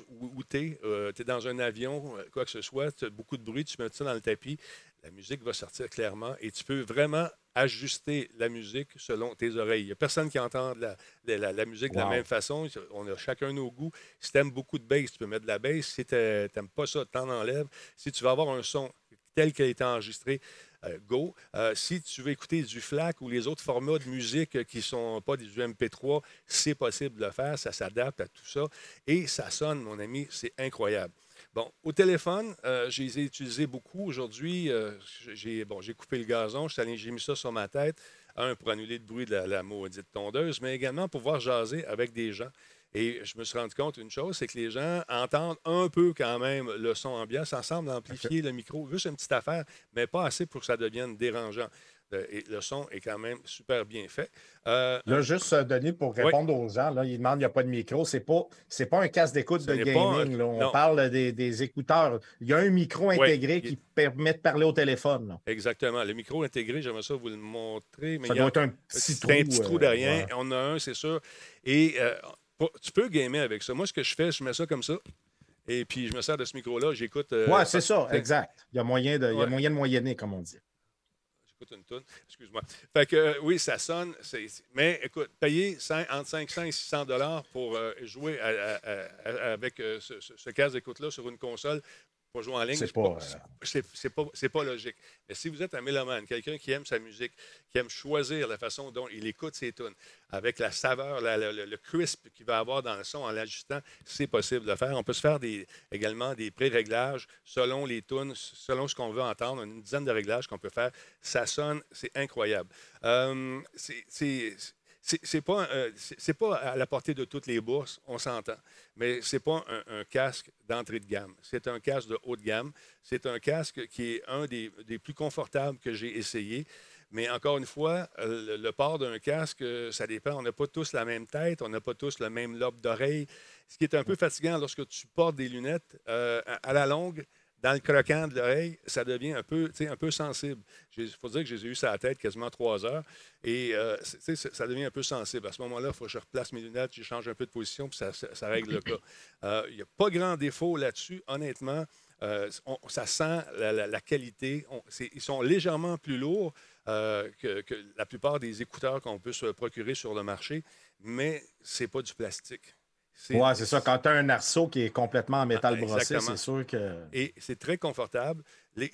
tu es, tu es dans un avion, quoi que ce soit, as beaucoup de bruit, tu mets ça dans le tapis, la musique va sortir clairement et tu peux vraiment ajuster la musique selon tes oreilles. Il n'y a personne qui entend la, la, musique de la même façon. On a chacun nos goûts. Si tu aimes beaucoup de bass, tu peux mettre de la bass. Si tu n'aimes pas ça, tu en enlèves. Si tu veux avoir un son tel qu'il a été enregistré, euh, go. Euh, si tu veux écouter du FLAC ou les autres formats de musique qui ne sont pas du MP3, c'est possible de le faire. Ça s'adapte à tout ça. Et ça sonne, mon ami, c'est incroyable. Bon, au téléphone, euh, je les ai utilisés beaucoup. Aujourd'hui, euh, j'ai bon, coupé le gazon, j'ai mis ça sur ma tête. Un, pour annuler le bruit de la, maudite tondeuse, mais également pour pouvoir jaser avec des gens. Et je me suis rendu compte d'une chose, c'est que les gens entendent un peu quand même le son ambiant. Ça semble amplifier le micro, juste une petite affaire, mais pas assez pour que ça devienne dérangeant. Euh, le son est quand même super bien fait. Euh, là, juste, euh, Denis, pour répondre aux gens, là, ils demandent il n'y a pas de micro. Ce n'est pas, pas un casque d'écoute de gaming. On parle des, écouteurs. Il y a un micro intégré qui permet de parler au téléphone. Exactement. Le micro intégré, j'aimerais ça vous le montrer. Mais ça doit être un petit trou. un petit trou derrière. On a un, c'est sûr. Et tu peux gamer avec ça. Moi, ce que je fais, je mets ça comme ça. Et puis, je me sers de ce micro-là, j'écoute. oui, c'est ça, exact. Il y a moyen de, il y a moyen de moyenner, comme on dit écoute une tonne. Excuse-moi. Fait que euh, oui, ça sonne. mais écoute, payer entre 500 et 600 dollars pour euh, jouer avec euh, ce, ce, casque d'écoute-là sur une console pour jouer en ligne, c'est pas, pas, pas, logique. Mais si vous êtes un mélomane, quelqu'un qui aime sa musique, qui aime choisir la façon dont il écoute ses tunes, avec la saveur, le, crisp qu'il va avoir dans le son en l'ajustant, c'est possible de le faire. On peut se faire des, également des pré-réglages selon les tunes, selon ce qu'on veut entendre. Une dizaine de réglages qu'on peut faire. Ça sonne, c'est incroyable. Euh, c'est c'est pas, euh, pas à la portée de toutes les bourses, on s'entend, mais c'est pas un, casque d'entrée de gamme. C'est un casque de haut de gamme. C'est un casque qui est un des, plus confortables que j'ai essayé. Mais encore une fois, euh, le, port d'un casque, euh, ça dépend. On n'a pas tous la même tête, on n'a pas tous le même lobe d'oreille. Ce qui est un peu fatigant lorsque tu portes des lunettes, à la longue, dans le croquant de l'oreille, ça devient un peu, un peu sensible. Il faut dire que j'ai eu ça à la tête quasiment trois heures et euh, ça devient un peu sensible. À ce moment-là, il faut que je replace mes lunettes, je change un peu de position, puis ça, règle le cas. [CLEARS THROAT] Euh, il n'y a pas grand défaut là-dessus, honnêtement. Euh, ça sent la, qualité. ils sont légèrement plus lourds que, que, la plupart des écouteurs qu'on peut se procurer sur le marché, mais ce n'est pas du plastique. Oui, c'est ça. Quand tu as un arceau qui est complètement en métal ah, brossé, c'est sûr que. Et c'est très confortable.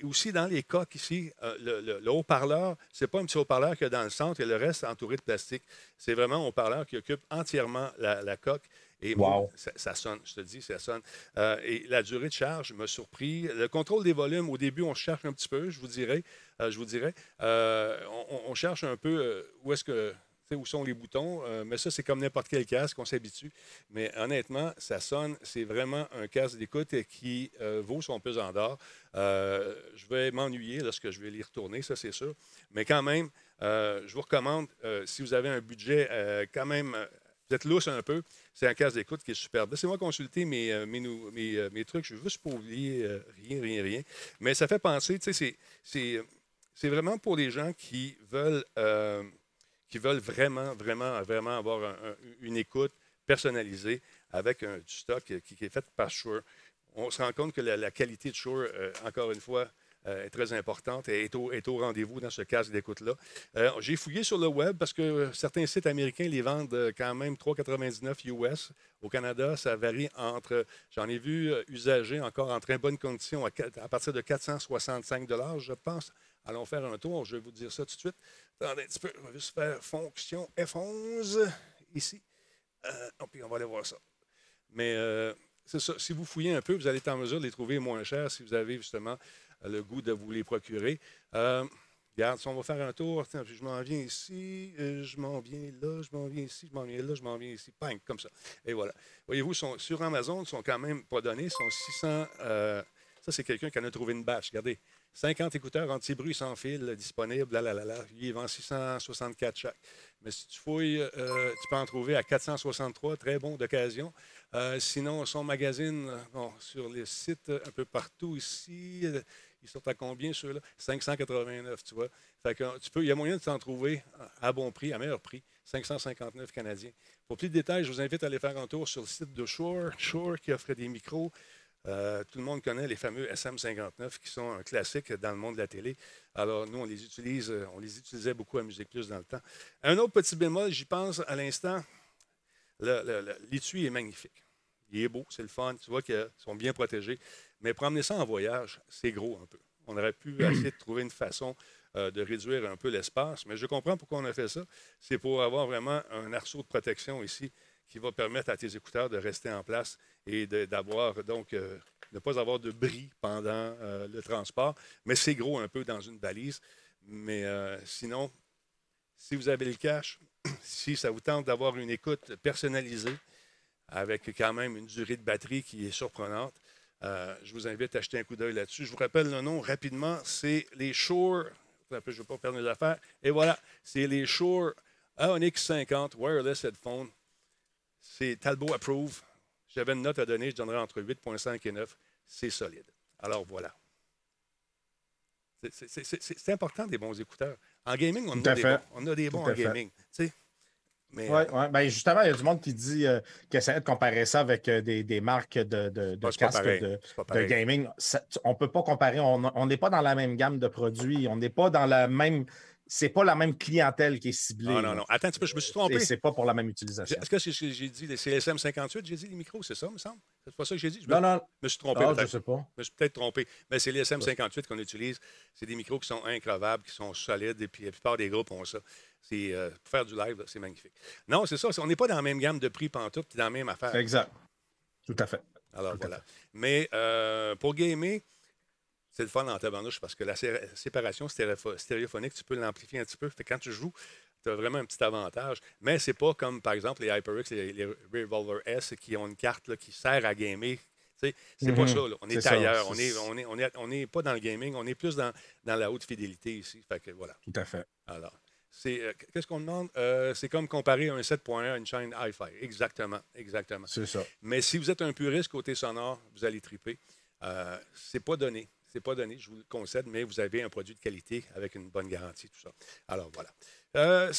aussi, dans les coques ici, euh, le, haut-parleur, ce n'est pas un petit haut-parleur qu'il y a dans le centre et le reste entouré de plastique. C'est vraiment un haut-parleur qui occupe entièrement la, coque. Et ça, sonne, je te dis, ça sonne. Euh, et la durée de charge m'a surpris. Le contrôle des volumes, au début, on cherche un petit peu, je vous dirais. Euh, je vous dirais. on, cherche un peu où est-ce que où sont les boutons. Euh, mais ça, c'est comme n'importe quel casque, on s'habitue. Mais honnêtement, ça sonne, c'est vraiment un casque d'écoute qui euh, vaut son pesant d'or. Euh, je vais m'ennuyer lorsque je vais l'y retourner, ça c'est sûr. Mais quand même, je vous recommande, si vous avez un budget quand même vous êtes lousse un peu, c'est un casque d'écoute qui est superbe. Laissez-moi consulter mes, mes, mes, mes, trucs. Je veux juste pas oublier rien, rien, rien. Mais ça fait penser, tu sais, c'est vraiment pour les gens qui veulent, qui veulent vraiment, vraiment, vraiment avoir une écoute personnalisée avec du stock qui, est fait par Shure. On se rend compte que la, qualité de Shure, encore une fois, euh, est très importante et est au, rendez-vous dans ce casque d'écoute-là. Euh, j'ai fouillé sur le web parce que certains sites américains les vendent euh, quand même 3,99 US. Au Canada, ça varie entre, j'en ai vu usagers encore en très bonne condition à, partir de 465 je pense. Allons faire un tour, je vais vous dire ça tout de suite. Attendez un petit peu, on va juste faire fonction F11 ici. puis on va aller voir ça. Mais c'est ça, si vous fouillez un peu, vous allez être en mesure de les trouver moins chers si vous avez justement le goût de vous les procurer. Euh, regarde, si on va faire un tour, je m'en viens ici, euh, je m'en viens là, je m'en viens ici, je m'en viens là, je m'en viens ici, bang, comme ça. Et voilà. Voyez-vous, sur Amazon, ils sont quand même pas donnés, ils sont 600. Euh, ça, c'est quelqu'un qui en a trouvé une bâche. Regardez, 50 écouteurs anti-bruit sans fil disponibles, là, là, là, là. Il vend 664 chaque. Mais si tu fouilles, tu peux en trouver à 463, très bon d'occasion. sinon, son magazine, bon, sur les sites un peu partout ici, ils sont à combien ceux-là? 589, tu vois. Fait tu peux, il y a moyen de s'en trouver à bon prix, à meilleur prix. 559 Canadiens. Pour plus de détails, je vous invite à aller faire un tour sur le site de Shore. Shore qui offre des micros. Euh, tout le monde connaît les fameux SM59 qui sont un classique dans le monde de la télé. Alors, nous, on les utilise, euh, on les utilisait beaucoup à Musique Plus dans le temps. Un autre petit bémol, j'y pense à l'instant, l'étui est magnifique. Il est beau, c'est le fun. Tu vois qu'ils sont bien protégés. Mais pour emmener ça en voyage, c'est gros un peu. On aurait pu [CLEARS THROAT] essayer de trouver une façon euh, de réduire un peu l'espace, mais je comprends pourquoi on a fait ça. C'est pour avoir vraiment un arceau de protection ici qui va permettre à tes écouteurs de rester en place et d'avoir donc euh, ne pas avoir de bris pendant euh, le transport. Mais c'est gros un peu dans une valise. Mais sinon, si vous avez le cash, [CLEARS THROAT] si ça vous tente d'avoir une écoute personnalisée avec quand même une durée de batterie qui est surprenante, euh, je vous invite à jeter un coup d'œil là-dessus. Je vous rappelle le nom rapidement, c'est les Shure. je ne veux pas perdre mes affaires. Et voilà, c'est les Shure Aonix 50 Wireless Headphone. C'est Talbot Approve. J'avais une note à donner, je donnerais entre 8,5 et 9. C'est solide. Alors voilà. C'est important des bons écouteurs. En gaming, on, a des, bons, on a des bons, en gaming. Oui, ouais. Euh, ben justement, il y a du monde qui dit euh, qui essaie de comparer ça avec euh, des, marques de, de, de casques de, gaming. on ne peut pas comparer. On n'est pas dans la même gamme de produits. On n'est pas dans la même c'est pas la même clientèle qui est ciblée. Non, non, non. Attends un petit peu, je me suis trompé. C'est pas pour la même utilisation. Est-ce que c'est ce que j'ai dit, c'est SM58, j'ai dit les micros, c'est ça, me semble? C'est pas ça que j'ai dit? Je me, non, non. me suis trompé. Ah, je sais pas. Je me suis peut-être trompé. Mais c'est les SM58 qu'on utilise. C'est des micros qui sont increvables, qui sont solides, et puis la plupart des groupes ont ça. C'est, euh, pour faire du live, c'est magnifique. Non, c'est ça. On n'est pas dans la même gamme de prix pantoute, puis dans la même affaire. Exact. Tout à fait. Alors, voilà. Mais euh, pour gamer, c'est le fun en tabarnouche parce que la séparation stéréophonique, tu peux l'amplifier un petit peu. Fait quand tu joues, tu as vraiment un petit avantage. Mais c'est pas comme, par exemple, les HyperX et les, Revolver S qui ont une carte qui sert à gamer. C'est pas mhm. ça. On est, ailleurs. On n'est on est, on est, on est pas dans le gaming. On est plus dans, dans la haute fidélité ici. Fait que, voilà. Tout à fait. Alors, c'est euh, qu'est-ce qu'on demande? Euh, c'est comme comparer un 7.1 à une chaîne Hi-Fi. Exactement. Exactement. C'est ça. Mais si vous êtes un puriste côté sonore, vous allez triper. Euh, c'est pas donné n'est pas donné, je vous le concède, mais vous avez un produit de qualité avec une bonne garantie, tout ça. Alors voilà. Euh,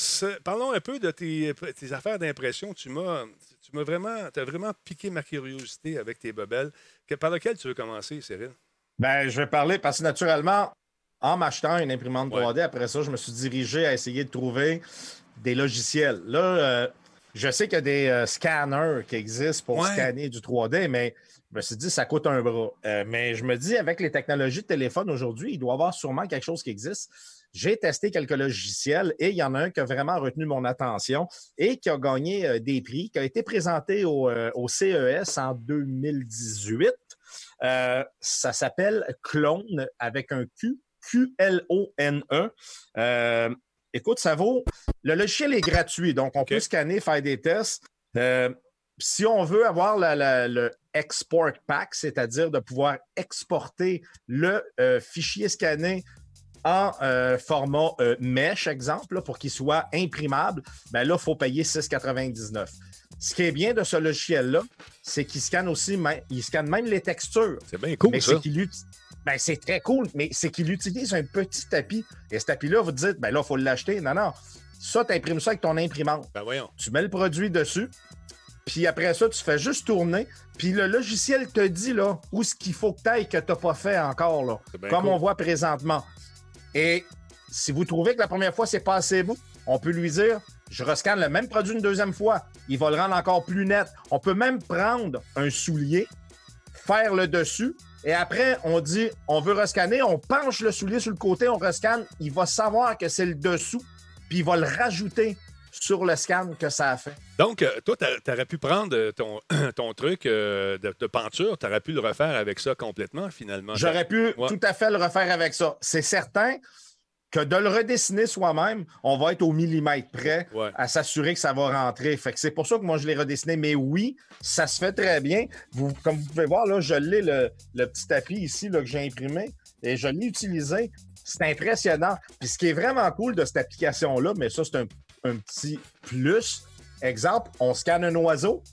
parlons un peu de tes, affaires d'impression. Tu m'as, tu m'as vraiment, as vraiment piqué ma curiosité avec tes bebelles. par lequel tu veux commencer, Cyril? Ben, je vais parler parce que naturellement, en m'achetant une imprimante 3D, après ça, je me suis dirigé à essayer de trouver des logiciels. Là, euh, je sais qu'il y a des euh, scanners qui existent pour scanner du 3D, mais je me suis dit, ça coûte un bras. Euh, mais je me dis, avec les technologies de téléphone aujourd'hui, il doit y avoir sûrement quelque chose qui existe. J'ai testé quelques logiciels et il y en a un qui a vraiment retenu mon attention et qui a gagné euh, des prix, qui a été présenté au, CES en 2018. ça s'appelle Clone avec un Q, Q-L-O-N-E. Écoute, ça vaut. Le logiciel est gratuit, donc on peut scanner, faire des tests. Euh, si on veut avoir le export pack, c'est-à-dire de pouvoir exporter le euh, fichier scanné en euh, format mesh, exemple, pour qu'il soit imprimable, ben là, il faut payer 6,99. ce qui est bien de ce logiciel-là, c'est qu'il scanne aussi, il scanne même les textures. C'est bien cool, ça. Ben, c'est très cool, mais c'est qu'il utilise un petit tapis. Et ce tapis-là, vous dites, ben là, il faut l'acheter. Non, non. Ça, tu imprimes ça avec ton imprimante. Ben voyons. Tu mets le produit dessus, puis après ça, tu fais juste tourner. Puis le logiciel te dit là, où ce qu'il faut que tu ailles que tu n'as pas fait encore, là, comme on voit présentement. Et si vous trouvez que la première fois, c'est pas assez beau, on peut lui dire je rescanne le même produit une deuxième fois. Il va le rendre encore plus net. On peut même prendre un soulier, faire le dessus, et après, on dit on veut rescanner, on penche le soulier sur le côté, on rescanne. Il va savoir que c'est le dessous, puis il va le rajouter sur le scan que ça a fait. Donc, euh, toi, tu aurais pu prendre ton, [CLEARS THROAT] ton truc euh, de, de, peinture, tu aurais pu le refaire avec ça complètement, finalement. J'aurais pu tout à fait le refaire avec ça. C'est certain que de le redessiner soi-même, on va être au millimètre près à s'assurer que ça va rentrer. Fait que c'est pour ça que moi, je l'ai redessiné. Mais oui, ça se fait très bien. Vous, comme vous pouvez voir, là, je l'ai le, petit tapis ici là, que j'ai imprimé et je l'ai utilisé. C'est impressionnant. Puis ce qui est vraiment cool de cette application-là, mais ça, c'est un, petit plus. Exemple, on scanne un oiseau.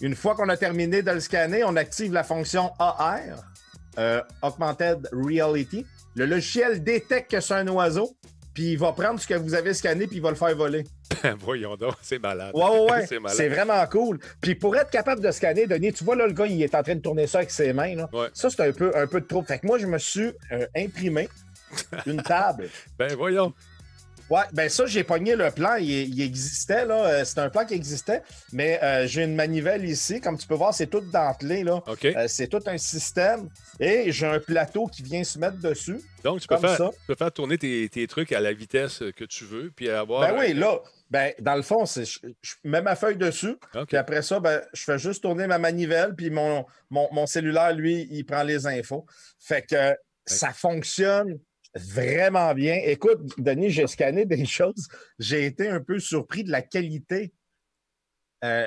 Une fois qu'on a terminé de le scanner, on active la fonction AR, euh, Augmented Reality. Le logiciel détecte que c'est un oiseau, puis il va prendre ce que vous avez scanné, puis il va le faire voler. [LAUGHS] Voyons donc, c'est malade. Ouais, ouais, [LAUGHS] c'est vraiment cool. Puis pour être capable de scanner, Denis, tu vois là, le gars, il est en train de tourner ça avec ses mains. Là. Ça, c'est un peu, un peu de trop. Fait que moi, je me suis euh, imprimé [LAUGHS] une table. ben voyons. Ouais, ben ça, j'ai pogné le plan. Il, existait, là. Euh, c'est un plan qui existait, mais euh, j'ai une manivelle ici. Comme tu peux voir, c'est tout dentelé, là. OK. Euh, c'est tout un système. Et j'ai un plateau qui vient se mettre dessus. Donc, tu peux, faire, tu peux faire tourner tes, trucs à la vitesse que tu veux, puis avoir. Ben oui, là. Ben, dans le fond, je, je, mets ma feuille dessus. Puis après ça, ben, je fais juste tourner ma manivelle, puis mon, mon, cellulaire, lui, il prend les infos. Fait que ça fonctionne vraiment bien. Écoute, Denis, j'ai scanné des [LAUGHS] choses. J'ai été un peu surpris de la qualité. Euh,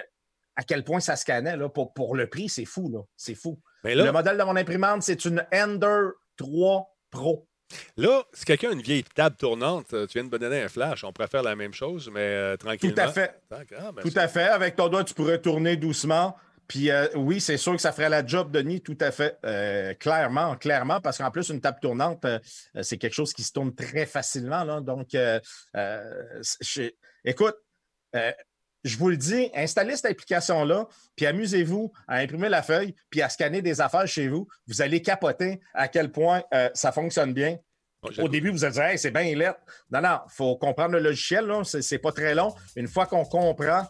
à quel point ça scannait. Là, pour, pour le prix, c'est fou. Là. C'est fou. le modèle de mon imprimante, c'est une Ender 3 Pro. Là, si quelqu'un a une vieille table tournante, tu viens de me donner un flash, on pourrait faire la même chose, mais euh, tranquillement. Tout à fait. Ah, ben Tout à fait. Avec ton doigt, tu pourrais tourner doucement. Puis euh, oui, c'est sûr que ça ferait la job, Denis, tout à fait. Euh, clairement, clairement, parce qu'en plus, une table tournante, euh, c'est quelque chose qui se tourne très facilement. Là, donc, écoute, je vous le dis, installez cette application-là, puis amusez-vous à imprimer la feuille, puis à scanner des affaires chez vous. Vous allez capoter à quel point ça fonctionne bien. Au début, vous allez dire, hey, c'est bien lettre. Non, non, il faut comprendre le logiciel, ce n'est pas très long. Une fois qu'on comprend,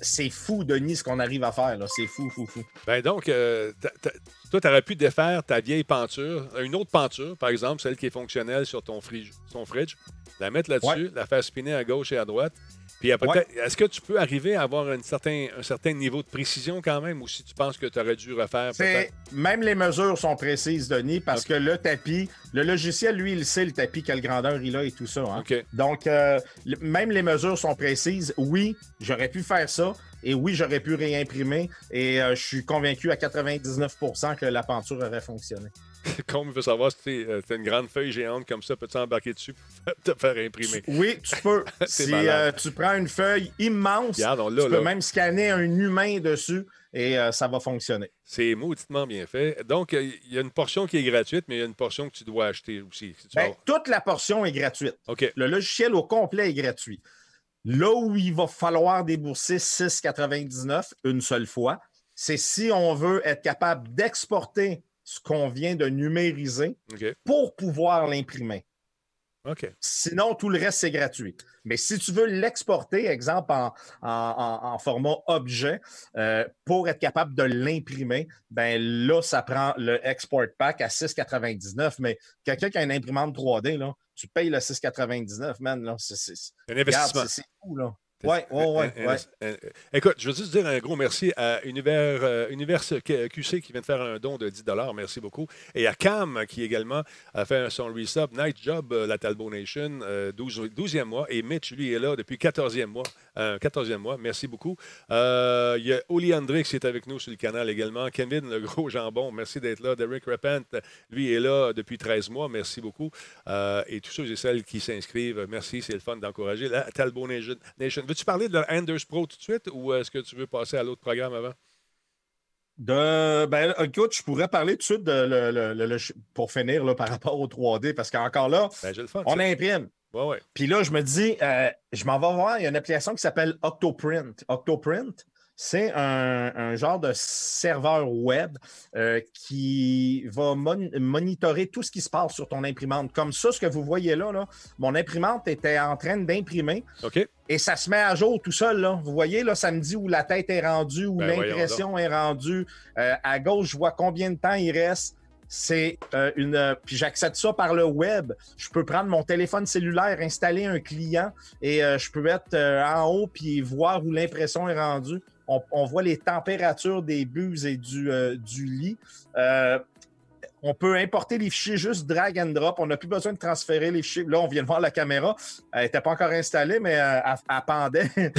c'est fou, Denis, ce qu'on arrive à faire. C'est fou, fou, fou. Ben donc, euh, toi, tu aurais pu défaire ta vieille peinture, une autre peinture, par exemple, celle qui est fonctionnelle sur ton, fridge, ton fridge, la mettre là-dessus, la faire spinner à gauche et à droite, puis après, est-ce que tu peux arriver à avoir un certain, un certain niveau de précision quand même, ou si tu penses que tu aurais dû refaire peut-être? Même les mesures sont précises, Denis, parce que le tapis, le logiciel, lui, il sait le tapis, quelle grandeur il a et tout ça. Hein. Donc, euh, même les mesures sont précises. Oui, j'aurais pu faire ça. Et oui, j'aurais pu réimprimer. Et euh, je suis convaincu à 99% que la peinture aurait fonctionné. [LAUGHS] Comme veut savoir si tu euh, une grande feuille géante comme ça, peux-tu embarquer dessus [LAUGHS] pour te faire imprimer? Oui, tu peux. [LAUGHS] si euh, tu prends une feuille immense, tu peux même scanner un humain dessus et euh, ça va fonctionner. C'est mauditement bien fait. Donc, il y a une portion qui est gratuite, mais il y a une portion que tu dois acheter aussi. Ben, toute la portion est gratuite. OK. Le logiciel au complet est gratuit. Là où il va falloir débourser 6,99 une seule fois, c'est si on veut être capable d'exporter ce qu'on vient de numériser pour pouvoir l'imprimer. Sinon, tout le reste, c'est gratuit. Mais si tu veux l'exporter, exemple, en, format objet, euh, pour être capable de l'imprimer, ben là, ça prend le Export Pack à 6,99. Mais quelqu'un qui a une imprimante 3D, là, tu payes le 6,99, man. C'est un investissement. C'est fou, là. Oui, oui, oui. Écoute, je veux juste dire un gros merci à Univers, euh, Univers QC qui vient de faire un don de 10 Merci beaucoup. Et à Cam qui également a fait son resub. Night Job, euh, la Talbot Nation, 12, euh, 12e mois. Et Mitch, lui, est là depuis 14e mois. 14e mois. Merci beaucoup. Il y a Oli André qui est avec nous sur le canal également. Kevin, le gros [LAUGHS] jambon, merci d'être là. Derek Repent, lui, est là depuis 13 mois. Merci beaucoup. et tous ceux et celles qui s'inscrivent, merci. C'est le fun d'encourager la Talbot Nation Veux-tu parler de Anders Pro tout de suite ou est-ce que tu veux passer à l'autre programme avant? De, ben, écoute, je pourrais parler tout de suite de le, pour finir là, par rapport au 3D, parce qu'encore là, ben, on imprime. Puis là, je me dis, euh, je m'en vais voir, il y a une application qui s'appelle Octoprint. Octoprint, c'est un, genre de serveur web euh, qui va monitorer tout ce qui se passe sur ton imprimante. Comme ça, ce que vous voyez là, là mon imprimante était en train d'imprimer. Et ça se met à jour tout seul. Là. Vous voyez, là, ça me dit où la tête est rendue, où ben, l'impression est rendue. Euh, à gauche, je vois combien de temps il reste c'est euh, une. Puis j'accède ça par le web. Je peux prendre mon téléphone cellulaire, installer un client et je peux être en haut puis voir où l'impression est rendue on, voit les températures des buses et du, euh, du lit. Euh, on peut importer les fichiers juste drag and drop. On n'a plus besoin de transférer les fichiers. Là, on vient de voir la caméra. Elle n'était pas encore installée, mais euh, elle, pendait. [LAUGHS]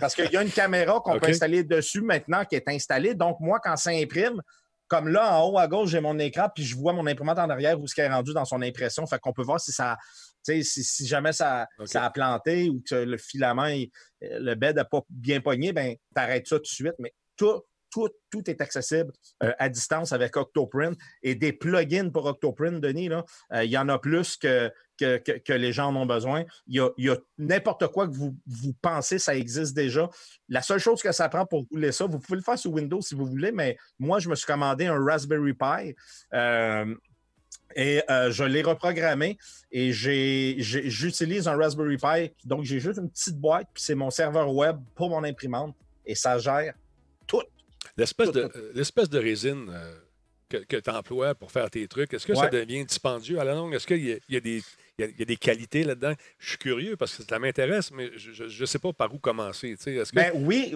Parce qu'il y a une caméra qu'on peut installer dessus maintenant qui est installée. Donc, moi, quand ça imprime, comme là, en haut à gauche, j'ai mon écran, puis je vois mon imprimante en arrière où ce qui est rendu dans son impression. Fait qu'on peut voir si ça, si, si, jamais ça, ça, a planté ou que le filament, le bed n'a pas bien pogné, ben, tu arrêtes ça tout de suite. Mais tout, tout, tout est accessible euh, à distance avec Octoprint et des plugins pour Octoprint, Denis, euh, il y en a plus que, que, que, les gens en ont besoin. Il y a, n'importe quoi que vous, vous pensez, ça existe déjà. La seule chose que ça prend pour rouler ça, vous pouvez le faire sur Windows si vous voulez, mais moi, je me suis commandé un Raspberry Pi. Euh, et euh, je l'ai reprogrammé et j'utilise un Raspberry Pi. Donc, j'ai juste une petite boîte, puis c'est mon serveur web pour mon imprimante et ça gère tout. L'espèce de, de, résine euh, que, tu emploies pour faire tes trucs, est-ce que ça devient dispendieux à la longue? Est-ce qu'il y, a des. des qualités là-dedans? Je suis curieux parce que ça m'intéresse, mais je ne sais pas par où commencer. Que... Ben oui,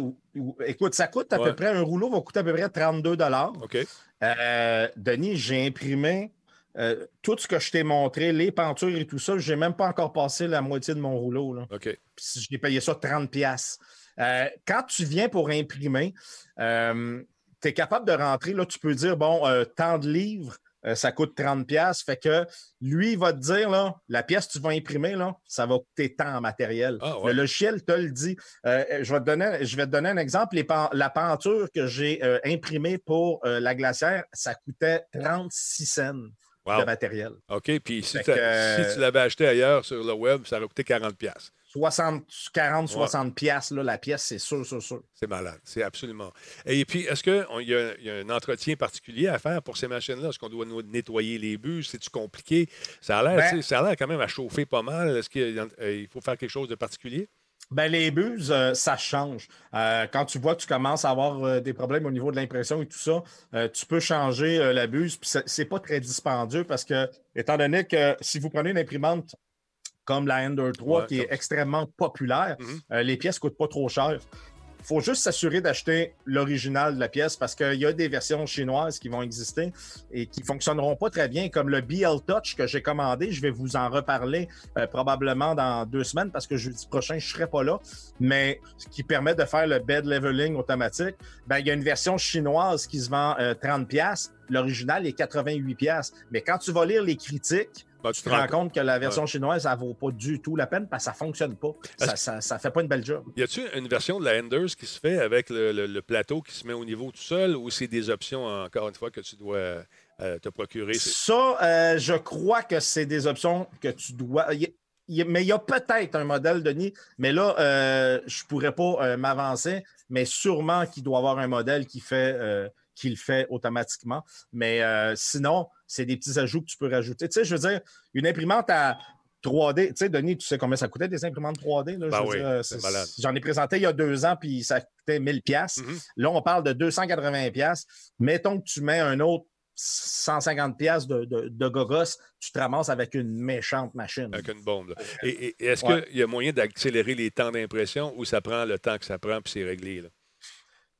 écoute, ça coûte à peu près, un rouleau va coûter à peu près 32 OK. Euh, Denis, j'ai imprimé euh, tout ce que je t'ai montré, les peintures et tout ça, je n'ai même pas encore passé la moitié de mon rouleau. Là. OK. Puis j'ai payé ça 30$. Euh, quand tu viens pour imprimer, euh, tu es capable de rentrer, là, tu peux dire, bon, tant de livres, ça coûte 30$. Fait que lui, il va te dire, là, la pièce que tu vas imprimer, là, ça va coûter tant en matériel. Ah, le logiciel te le dit. je, vais te donner, je vais te donner un exemple. la peinture que j'ai imprimée pour la glacière, ça coûtait 36 cents de matériel. OK, puis si, tu l'avais acheté ailleurs sur le web, ça aurait coûté 40 60, 40, 60 pièces la pièce, c'est sûr, sûr, sûr. C'est malade, c'est absolument. Et puis, est-ce qu'il y, a un entretien particulier à faire pour ces machines-là? Est-ce qu'on doit nettoyer les bus? C'est-tu compliqué? Ça a l'air ben quand même à chauffer pas mal. Est-ce qu'il euh, faut faire quelque chose de particulier? Ben, les buses, euh, ça change. Euh, quand tu vois que tu commences à avoir euh, des problèmes au niveau de l'impression et tout ça, tu peux changer la buse. Puis c'est pas très dispendieux parce que, étant donné que si vous prenez une imprimante comme la Ender 3 qui est extrêmement populaire, mm-hmm. les pièces ne coûtent pas trop cher faut juste s'assurer d'acheter l'original de la pièce parce qu'il y a des versions chinoises qui vont exister et qui ne fonctionneront pas très bien, comme le BL Touch que j'ai commandé. Je vais vous en reparler euh, probablement dans deux semaines parce que jeudi prochain, je serai pas là. Mais ce qui permet de faire le bed leveling automatique, ben, il y a une version chinoise qui se vend 30$. Euh, L'original est 88$. Mais quand tu vas lire les critiques, ben, tu te rends compte que la version chinoise, ça ne vaut pas du tout la peine parce que ça ne fonctionne pas. Ça ne fait pas une belle job. Y a-t-il une version de la Enders qui se fait avec le, plateau qui se met au niveau tout seul ou c'est des options, encore une fois, que tu dois euh, te procurer? Ça, euh, je crois que c'est des options que tu dois. mais il y a peut-être un modèle, Denis, mais là, euh, je ne pourrais pas m'avancer, mais sûrement qu'il doit y avoir un modèle qui fait qui le fait automatiquement. Mais sinon, c'est des petits ajouts que tu peux rajouter. Tu sais, je veux dire, une imprimante à 3D, tu sais, Denis, tu sais combien ça coûtait des imprimantes 3D? Là, ben oui, J'en ai présenté il y a deux ans, puis ça coûtait 1000 pièces. Mm-hmm. Là, on parle de 280 pièces. Mettons que tu mets un autre 150 pièces de, de, tu te ramasses avec une méchante machine. Avec une bombe. Et, est-ce qu'il y a moyen d'accélérer les temps d'impression ou ça prend le temps que ça prend puis c'est réglé? Là?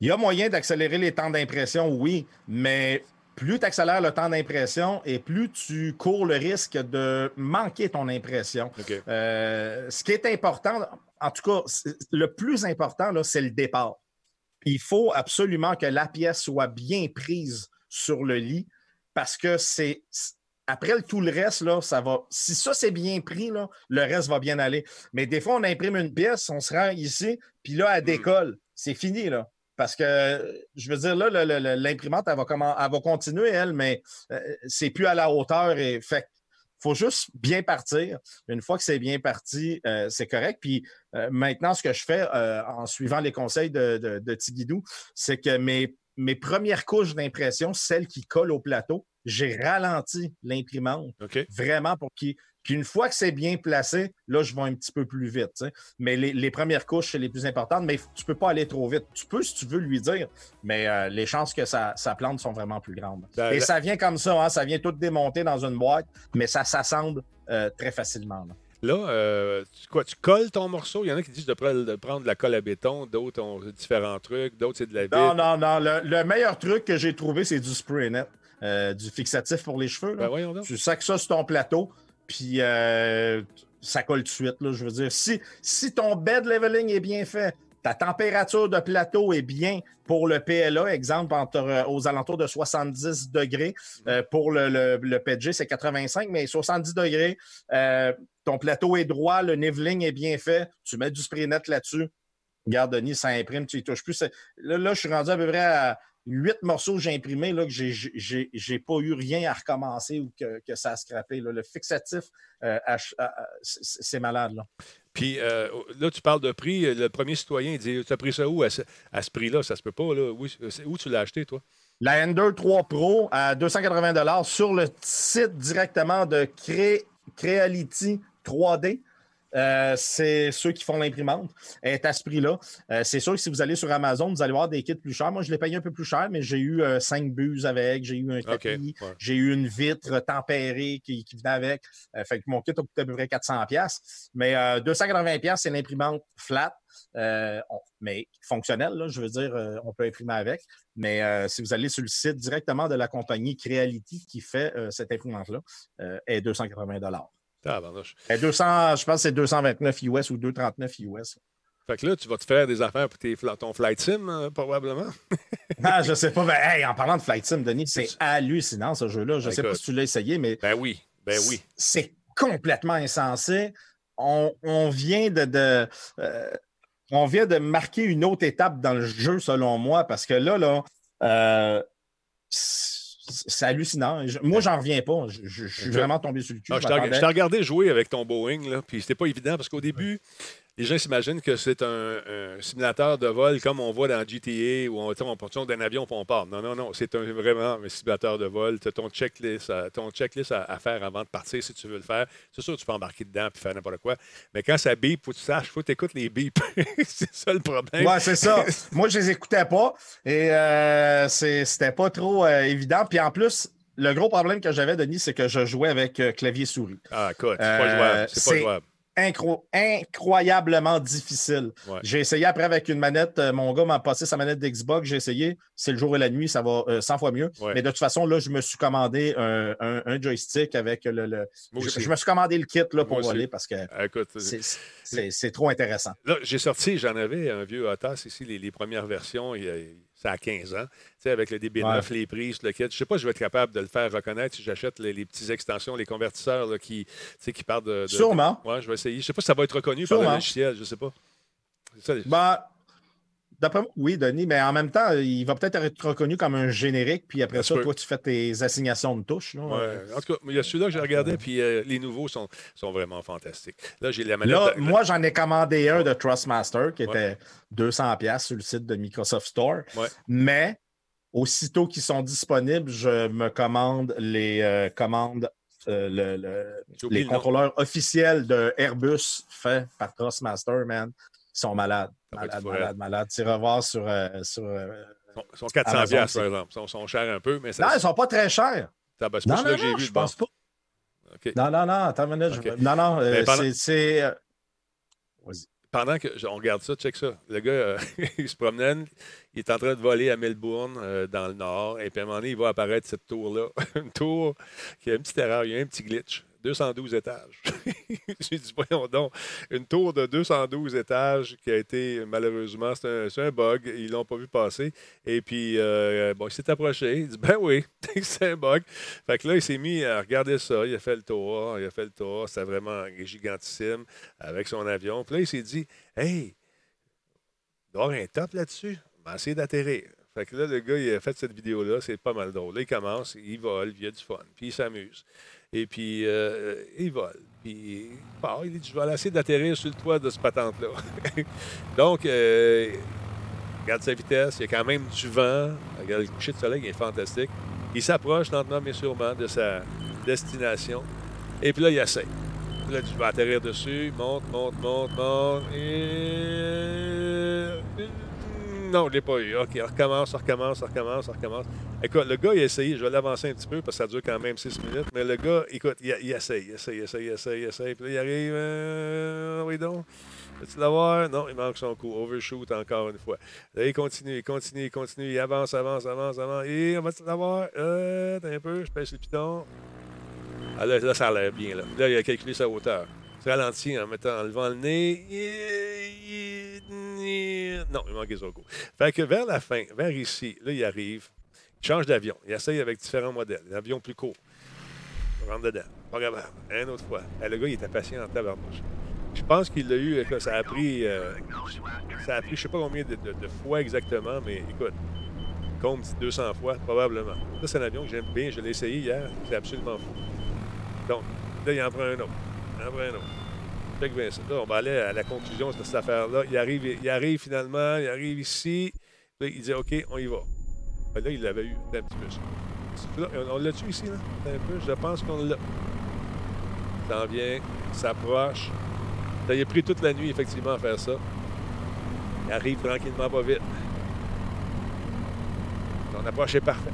Il y a moyen d'accélérer les temps d'impression, oui, mais plus tu accélères le temps d'impression et plus tu cours le risque de manquer ton impression. Euh, ce qui est important, en tout cas, le plus important, c'est le départ. Il faut absolument que la pièce soit bien prise sur le lit parce que c'est après tout le reste, là, ça va. Si ça, c'est bien pris, là, le reste va bien aller. Mais des fois, on imprime une pièce, on se rend ici, puis là, elle hmm. décolle. C'est fini, là. Parce que, je veux dire, là, l'imprimante, elle, va comment, elle va continuer, elle, mais euh, c'est plus à la hauteur. Et fait faut juste bien partir. Une fois que c'est bien parti, euh, c'est correct. Puis euh, maintenant, ce que je fais en suivant les conseils de, de, Tigidou, c'est que mes, mes premières couches d'impression, celles qui collent au plateau, j'ai ralenti l'imprimante vraiment pour qu'il puis une fois que c'est bien placé, là, je vais un petit peu plus vite. Mais les, premières couches, c'est les plus importantes, mais tu ne peux pas aller trop vite. Tu peux si tu veux lui dire, mais euh, les chances que ça, plante sont vraiment plus grandes. Ben, Et ça vient comme ça, hein, ça vient tout démonter dans une boîte, mais ça s'assemble euh, très facilement. Là, euh, tu, quoi, tu colles ton morceau? Il y en a qui disent de, prendre de la colle à béton, d'autres ont différents trucs, d'autres c'est de la vitre. Non, non, non. Le, meilleur truc que j'ai trouvé, c'est du spray net, du fixatif pour les cheveux. Là. Ben, tu sacs ça sur ton plateau, puis euh, ça colle tout de suite. Là, je veux dire, si, si ton bed leveling est bien fait, ta température de plateau est bien pour le PLA, exemple, entre, euh, aux alentours de 70 degrés. Euh, pour le, le, PG, c'est 85, mais 70 degrés, ton plateau est droit, le niveling est bien fait, tu mets du spray net là-dessus. Regarde, Denis, ça imprime, tu y touches plus. Là, là, je suis rendu à peu près à huit morceaux que j'ai imprimés, là, que j'ai pas eu rien à recommencer ou que, ça a scrappé. Le fixatif, euh, c'est malade. Là. Puis euh, là, tu parles de prix. Le premier citoyen, il dit Tu as pris ça où à ce, prix-là Ça se peut pas. Là. Où, où tu l'as acheté, toi? La Ender 3 Pro à 280 sur le site directement de Creality 3D. Euh, c'est ceux qui font l'imprimante. est à ce prix-là. Euh, c'est sûr que si vous allez sur Amazon, vous allez voir des kits plus chers. Moi, je l'ai payé un peu plus cher, mais j'ai eu euh, cinq buses avec, j'ai eu un tapis, j'ai eu une vitre tempérée qui, venait avec. fait que mon kit a coûté à peu près 400$. Mais 280$, c'est l'imprimante flat. mais fonctionnelle, je veux dire, on peut imprimer avec. Mais si vous allez sur le site directement de la compagnie Creality qui fait cette imprimante-là, est 280 200, je pense que c'est 229 US ou 239 US. Fait que là, tu vas te faire des affaires pour tes, ton flight sim, euh, probablement. non, [LAUGHS] je sais pas. Ben, en parlant de flight sim, Denis, c'est hallucinant ce jeu-là. Je ne sais pas si tu l'as essayé, mais. Ben oui. Ben oui. C'est complètement insensé. On, vient de. Euh, on vient de marquer une autre étape dans le jeu, selon moi, parce que là, là, euh, c'est hallucinant. moi, j'en reviens pas. Je, suis vraiment tombé sur le cul. Je t'ai regardé jouer avec ton Boeing, là, puis c'était pas évident parce qu'au début, les gens s'imaginent que c'est un, simulateur de vol comme on voit dans GTA où on, on d'un avion pour on part. Non, non, non. C'est vraiment un simulateur de vol. Tu as ton checklist, à, ton checklist à, faire avant de partir si tu veux le faire. C'est sûr que tu peux embarquer dedans et faire n'importe quoi. Mais quand ça bip, faut que tu saches, faut que tu écoutes les bips. [LAUGHS] c'est ça le problème. Ouais, c'est ça. [LAUGHS] Moi, je les écoutais pas et euh, c'était pas trop euh, évident. Puis en plus, le gros problème que j'avais, Denis, c'est que je jouais avec euh, clavier souris. Ah, écoute, c'est pas jouable. C'est pas jouable incroyablement difficile. J'ai essayé après avec une manette. Euh, mon gars m'a passé sa manette d'Xbox. J'ai essayé. C'est le jour et la nuit. Ça va 100 euh, fois mieux. Mais de toute façon, là, je me suis commandé un, joystick avec le. je, me suis commandé le kit là, pour voler parce que ah, c'est trop intéressant. Là, j'ai sorti, j'en avais un vieux Atas ici, les, les premières versions. Il, ça a 15 ans. Tu sais, avec le DB9, les prises, le kit. Je ne sais pas si je vais être capable de le faire reconnaître si j'achète les, les petites extensions, les convertisseurs là, qui, qui partent de, Sûrement. Oui, je vais essayer. Je ne sais pas si ça va être reconnu par le logiciel. Je ne sais pas. Ça, bah, D'après moi, oui, Denis, mais en même temps, il va peut-être être reconnu comme un générique, puis après ça, toi, tu fais tes assignations de touches. En tout cas, il y a celui-là que j'ai regardé, puis euh, les nouveaux sont, sont vraiment fantastiques. Là, j'ai la manette. moi, j'en ai commandé un de Trustmaster qui était 200$ sur le site de Microsoft Store. Mais aussitôt qu'ils sont disponibles, je me commande les euh, commandes euh, les contrôleurs officiels de Airbus faits par Trustmaster, man, sont malades. Malade, malade, malade. Tu revoir sur. Euh, sur euh, ils sont 400 pièces par exemple. Ils sont, chers un peu, mais ça, Non, ils sont pas très chers. Ça, ben, non, non, non, je pense pas. Non, non, non, attends une minute. Non, non, euh, c'est. Vas-y. Pendant que on regarde ça, check ça. Le gars, [LAUGHS] il se promène, il est en train de voler à Melbourne, dans le nord, et puis à un moment donné, il va apparaître cette tour-là. [LAUGHS] une tour qui a une petite erreur, il y a un petit glitch 212 étages. [LAUGHS] J'ai dit, voyons donc, une tour de 212 étages qui a été, malheureusement, c'est un, bug. Ils l'ont pas vu passer. Et puis, euh, bon, il s'est approché. Il dit, ben oui, [LAUGHS] c'est un bug. Fait que là, il s'est mis à regarder ça. Il a fait le tour. Il a fait le tour. C'était vraiment gigantissime avec son avion. Puis là, il s'est dit, hey, il doit y avoir un top là-dessus. On essayer d'atterrir. Fait que là, le gars, il a fait cette vidéo-là, c'est pas mal drôle. Là, il commence, il vole, il a du fun, puis il s'amuse. Et puis, euh, il vole. Puis, il dit Je vais essayer d'atterrir sur le toit de ce patente-là. [LAUGHS] Donc, euh, regarde sa vitesse, il y a quand même du vent. Regarde le coucher de soleil, il est fantastique. Il s'approche lentement, mais sûrement, de sa destination. Et puis là, il essaie. Là, tu vas atterrir dessus, monte, monte, monte, monte. Et non, je l'ai pas eu. OK, on recommence, on recommence, on recommence, on recommence. Écoute, le gars, il a essayé. Je vais l'avancer un petit peu parce que ça dure quand même six minutes. Mais le gars, écoute, il, essaye, il essaye, il essaye, il essaye, il essaye. Puis là, il arrive. Euh, oui, donc? Veux-tu l'avoir? Non, il manque son coup. Overshoot encore une fois. Là, il continue, il continue, il continue. Il avance, avance, avance, avance. Et on va-tu l'avoir? Euh, un peu, je pèse le piton. Ah, là, là, ça a l'air bien. Là. là, il a calculé sa hauteur ralenti en mettant, levant le nez. Non, il manquait son coup. Fait que vers la fin, vers ici, là, il arrive, il change d'avion. Il essaye avec différents modèles. L'avion plus court. On rentre dedans. Pas grave. Une autre fois. le gars, il était patient en tabarnouche. Je pense qu'il l'a eu, ça a pris, euh, ça a pris, je sais pas combien de, fois exactement, mais écoute, compte 200 fois, probablement. Ça, c'est un avion que j'aime bien, je l'ai essayé hier, c'est absolument fou. Donc, là, il en prend un autre. Après, non. Fait que là, on va aller à la conclusion de cette affaire-là. Il arrive, il arrive finalement, il arrive ici. Là, il dit OK, on y va. Ben là, il l'avait eu un petit peu. On l'a tu ici, là? Un peu, je pense qu'on l'a. S'en vient, s'approche. Il a pris toute la nuit, effectivement, à faire ça. Il arrive tranquillement, pas vite. Son approche est parfaite.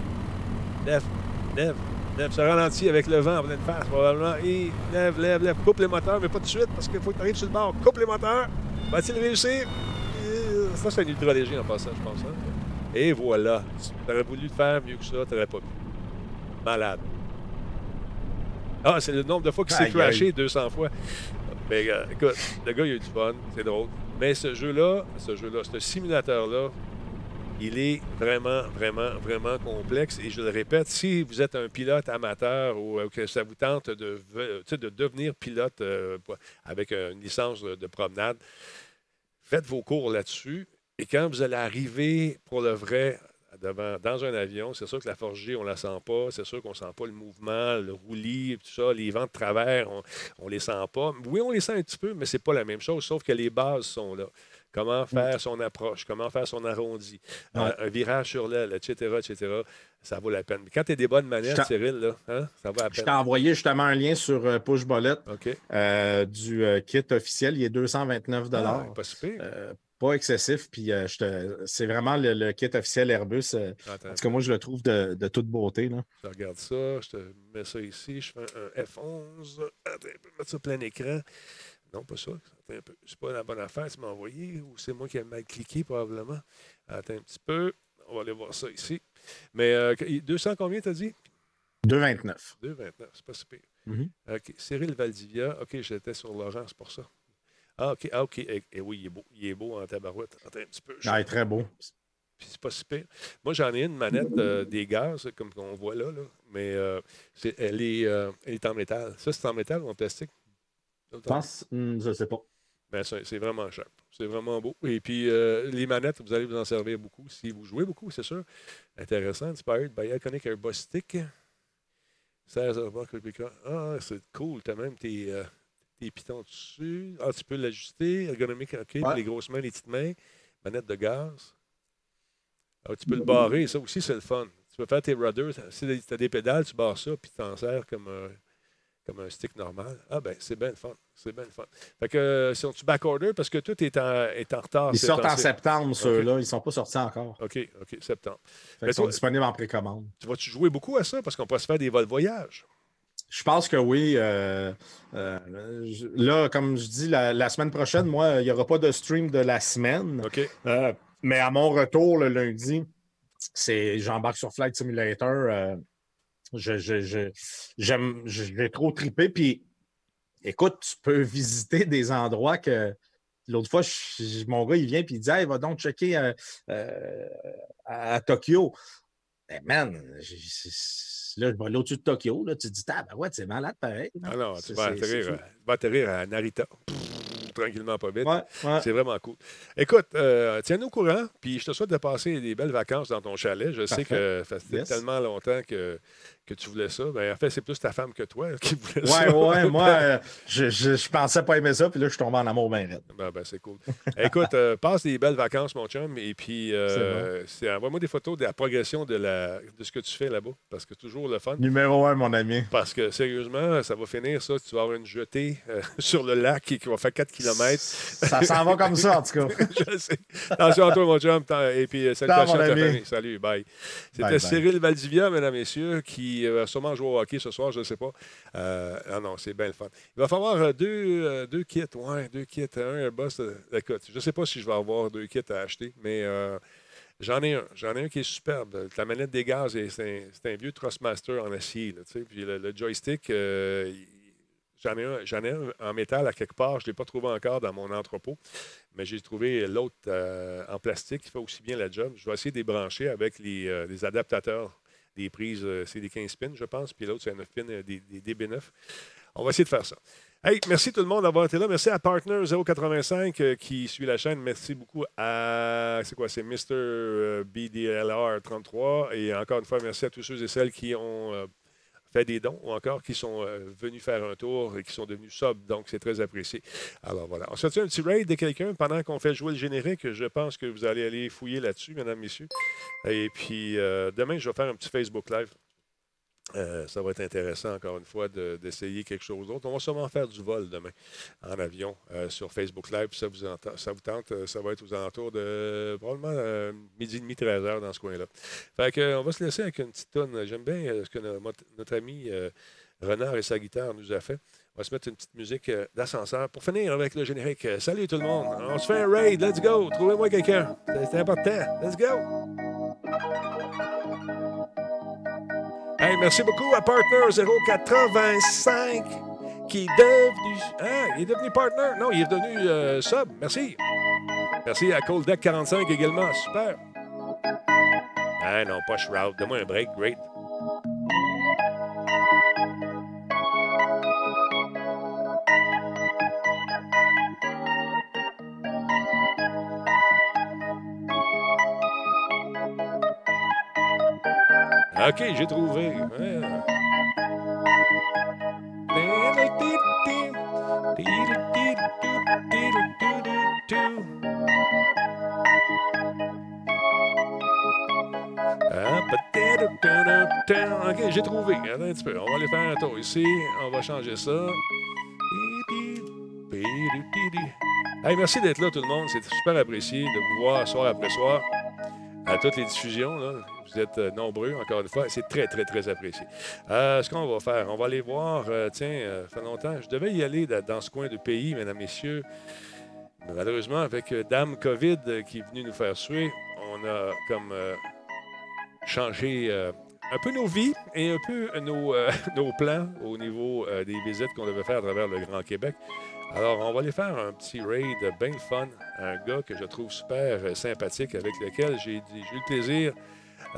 Lève, lève, Lève, se ralentit avec le vent en pleine face, probablement. Et lève, lève, lève. Coupe les moteurs, mais pas tout de suite, parce qu'il faut que tu arrives sur le bord. Coupe les moteurs. Va-t-il réussir? Ça, c'est un ultra léger en passant, je pense. Hein. Et voilà. Tu aurais voulu faire mieux que ça, tu n'aurais pas pu. Malade. Ah, c'est le nombre de fois qu'il s'est crashé 200 fois. Mais euh, écoute, le gars, il a eu du fun, c'est drôle. Mais ce jeu-là, ce jeu-là, ce simulateur-là, il est vraiment, vraiment, vraiment complexe. Et je le répète, si vous êtes un pilote amateur ou euh, que ça vous tente de, de devenir pilote euh, avec une licence de promenade, faites vos cours là-dessus. Et quand vous allez arriver pour le vrai devant, dans un avion, c'est sûr que la forgée, on ne la sent pas. C'est sûr qu'on ne sent pas le mouvement, le roulis, tout ça. Les vents de travers, on ne les sent pas. Oui, on les sent un petit peu, mais ce n'est pas la même chose, sauf que les bases sont là comment mm. faire son approche, comment faire son arrondi, un, virage sur l'aile, etc., etc. Ça vaut la peine. quand tu as des bonnes manettes, Cyril, là, hein, ça vaut la peine. Je t'ai envoyé justement un lien sur euh, Push Bullet euh, du euh, kit officiel. Il est 229 ah, Pas super. pas excessif, puis c'est vraiment le, kit officiel Airbus. parce que moi, je le trouve de, toute beauté. Là. Je regarde ça, je te mets ça ici, je fais un, F11. Attends, je peux mettre ça plein écran. Non, pas ça. C'est pas la bonne affaire tu m'as envoyé ou c'est moi qui ai mal cliqué probablement? Attends un petit peu. On va aller voir ça ici. Mais 200 euh, combien t'as dit? 2,29. 2,29, c'est pas si pire. Mm-hmm. OK. Cyril Valdivia. OK, j'étais sur Laurent, c'est pour ça. Ah, OK. Ah, OK. Et, eh, eh oui, il est beau. Il est beau en tabarouette. Attends un petit peu. Ah, il est très beau. Puis c'est pas si pire. Moi, j'en ai une manette euh, des gaz, comme on voit là, là. mais euh, elle, est, elle est en métal. Ça, c'est en métal ou en plastique? Je pense, hmm, je ne sais pas. Ben, c'est vraiment cher. C'est vraiment beau. Et puis, euh, les manettes, vous allez vous en servir beaucoup. Si vous jouez beaucoup, c'est sûr. Intéressant. Inspired by Iconic Airbus Stick. 16 Ah, c'est cool. Tu as même tes, euh, tes, pitons dessus. Ah, tu peux l'ajuster. Ergonomique, OK. Les grosses mains, les petites mains. Manette de gaz. Ah, tu peux le barrer. Ça aussi, c'est le fun. Tu peux faire tes rudders. Si tu as des pédales, tu barres ça, puis tu t'en sers comme comme un stick normal. Ah ben c'est bien le fun. C'est bien le fun. Fait que euh, si on tu backorder parce que tout est en, est en retard. Ils sortent en septembre, ceux-là. Ils ne sont pas sortis encore. OK, OK, septembre. ils sont disponibles en précommande. Tu vas-tu jouer beaucoup à ça? Parce qu'on peut se faire des vols voyage? Je pense que oui. Euh, euh, là, comme je dis, la, semaine prochaine, moi, il n'y aura pas de stream de la semaine. OK. mais à mon retour le lundi, c'est j'embarque sur Flight Simulator Je, je, j'aime, j'ai trop trippé. Puis, écoute, tu peux visiter des endroits que l'autre fois, mon gars, il vient et il dit Hey, va donc checker euh, euh, à, Tokyo. Eh, man, là, je vais au-dessus de Tokyo. Là, tu te dis, ah, ben ouais, c'est malade pareil. Ah non, tu vas atterrir, vas atterrir à Narita tranquillement, pas vite. C'est vraiment cool. Écoute, euh, tiens-nous au courant, puis je te souhaite de passer des belles vacances dans ton chalet. Je sais que ça fait tellement longtemps que que tu voulais ça. Ben, en fait, c'est plus ta femme que toi [LAUGHS] qui voulait ça. Ouais, ouais, moi, euh, je, je, pensais pas aimer ça, puis là, je suis tombé en amour bien raide. Ben, ben, c'est cool. Écoute, euh, passe des belles vacances, mon chum, et puis euh, envoie-moi des photos de la progression de, la, de ce que tu fais là-bas, parce que c'est toujours le fun. Numéro un, mon ami. Parce que, sérieusement, ça va finir, ça. Tu vas avoir une jetée [LAUGHS] sur le lac qui, va faire 4 km. Ça s'en va comme ça, en tout cas. [LAUGHS] je sais. Attention à toi, mon chum, et puis salut à ta famille. Salut, bye. C'était Cyril Valdivia, mesdames, messieurs, qui il va sûrement jouer au hockey ce soir, je ne sais pas. Euh, ah non, c'est bien le fun. Il va falloir euh, deux, euh, deux kits, ouais, deux kits. Un boss. Écoute, je ne sais pas si je vais avoir deux kits à acheter, mais j'en ai un. J'en ai un qui est superbe. La manette des gaz, c'est un, un, vieux Trustmaster en acier. Puis le, joystick, J'en ai, un, ai un en métal à quelque part. Je ne l'ai pas trouvé encore dans mon entrepôt, mais j'ai trouvé l'autre en plastique qui fait aussi bien la job. Je vais essayer de débrancher avec les adaptateurs des prises, euh, c'est des 15 pins, je pense, puis l'autre, c'est un 9 pins, euh, des, des DB9. On va essayer de faire ça. Hey, merci tout le monde d'avoir été là. Merci à Partner 085 euh, qui suit la chaîne. Merci beaucoup à, c'est quoi, c'est Mr. BDLR 33. Et encore une fois, merci à tous ceux et celles qui ont fait des dons ou encore qui sont euh, venus faire un tour et qui sont devenus sub. Donc, c'est très apprécié. Alors voilà. On se fait un petit raid de quelqu'un pendant qu'on fait jouer le générique. Je pense que vous allez aller fouiller là-dessus, mesdames, messieurs. Et puis, euh, demain, je vais faire un petit Facebook Live. Euh, ça va être intéressant, encore une fois, d'essayer quelque chose d'autre. On va sûrement faire du vol demain en avion euh, sur Facebook Live. Ça vous, ça vous tente, euh, ça va être aux alentours de probablement midi et demi, 13 heures dans ce coin-là. Fait que, on va se laisser avec une petite tonne. J'aime bien ce que notre, ami Renard et sa guitare nous a fait. On va se mettre une petite musique d'ascenseur pour finir avec le générique. Salut tout le monde. On se fait un raid. Let's go. Trouvez-moi quelqu'un. C'est important. Let's go. Hey, merci beaucoup à Partner 085 qui est devenu. Ah, il est devenu partner? Non, il est devenu euh, sub. Merci. Merci à Cold Deck 45 également. Super. Ah non, pas Shroud. Donne-moi un break. Great. OK, j'ai trouvé. OK, j'ai trouvé. Attends un petit peu. On va aller faire un tour ici. On va changer ça. Hey, merci d'être là, tout le monde. C'est super apprécié de vous voir soir après soir toutes les diffusions. Là. Vous êtes euh, nombreux, encore une fois. C'est très, très, très apprécié. Euh, ce qu'on va faire, on va aller voir. Euh, tiens, ça fait longtemps. Je devais y aller dans ce coin de pays, mesdames, messieurs. malheureusement, avec Dame COVID qui est venue nous faire suer, on a comme changé un peu nos vies et un peu nos [LAUGHS] plans au niveau des visites qu'on devait faire à travers le Grand Québec. Alors, on va aller faire un petit raid bien fun. Un gars que je trouve super sympathique, avec lequel j'ai eu le plaisir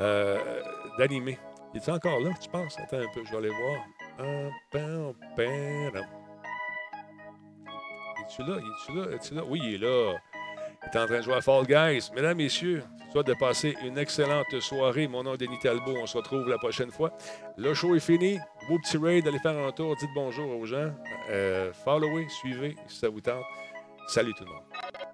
euh, d'animer. Il est encore là, tu penses? Attends un peu, je vais aller voir. Es-tu là? Es-tu là? Es-tu là? Oui, il est là. Est en train de jouer à Fall Guys. Mesdames, Messieurs, soit de passer une excellente soirée. Mon nom est Denis Talbot. On se retrouve la prochaine fois. Le show est fini. Beau petit raid. Allez faire un tour. Dites bonjour aux gens. Euh, followez, suivez si ça vous tente. Salut tout le monde.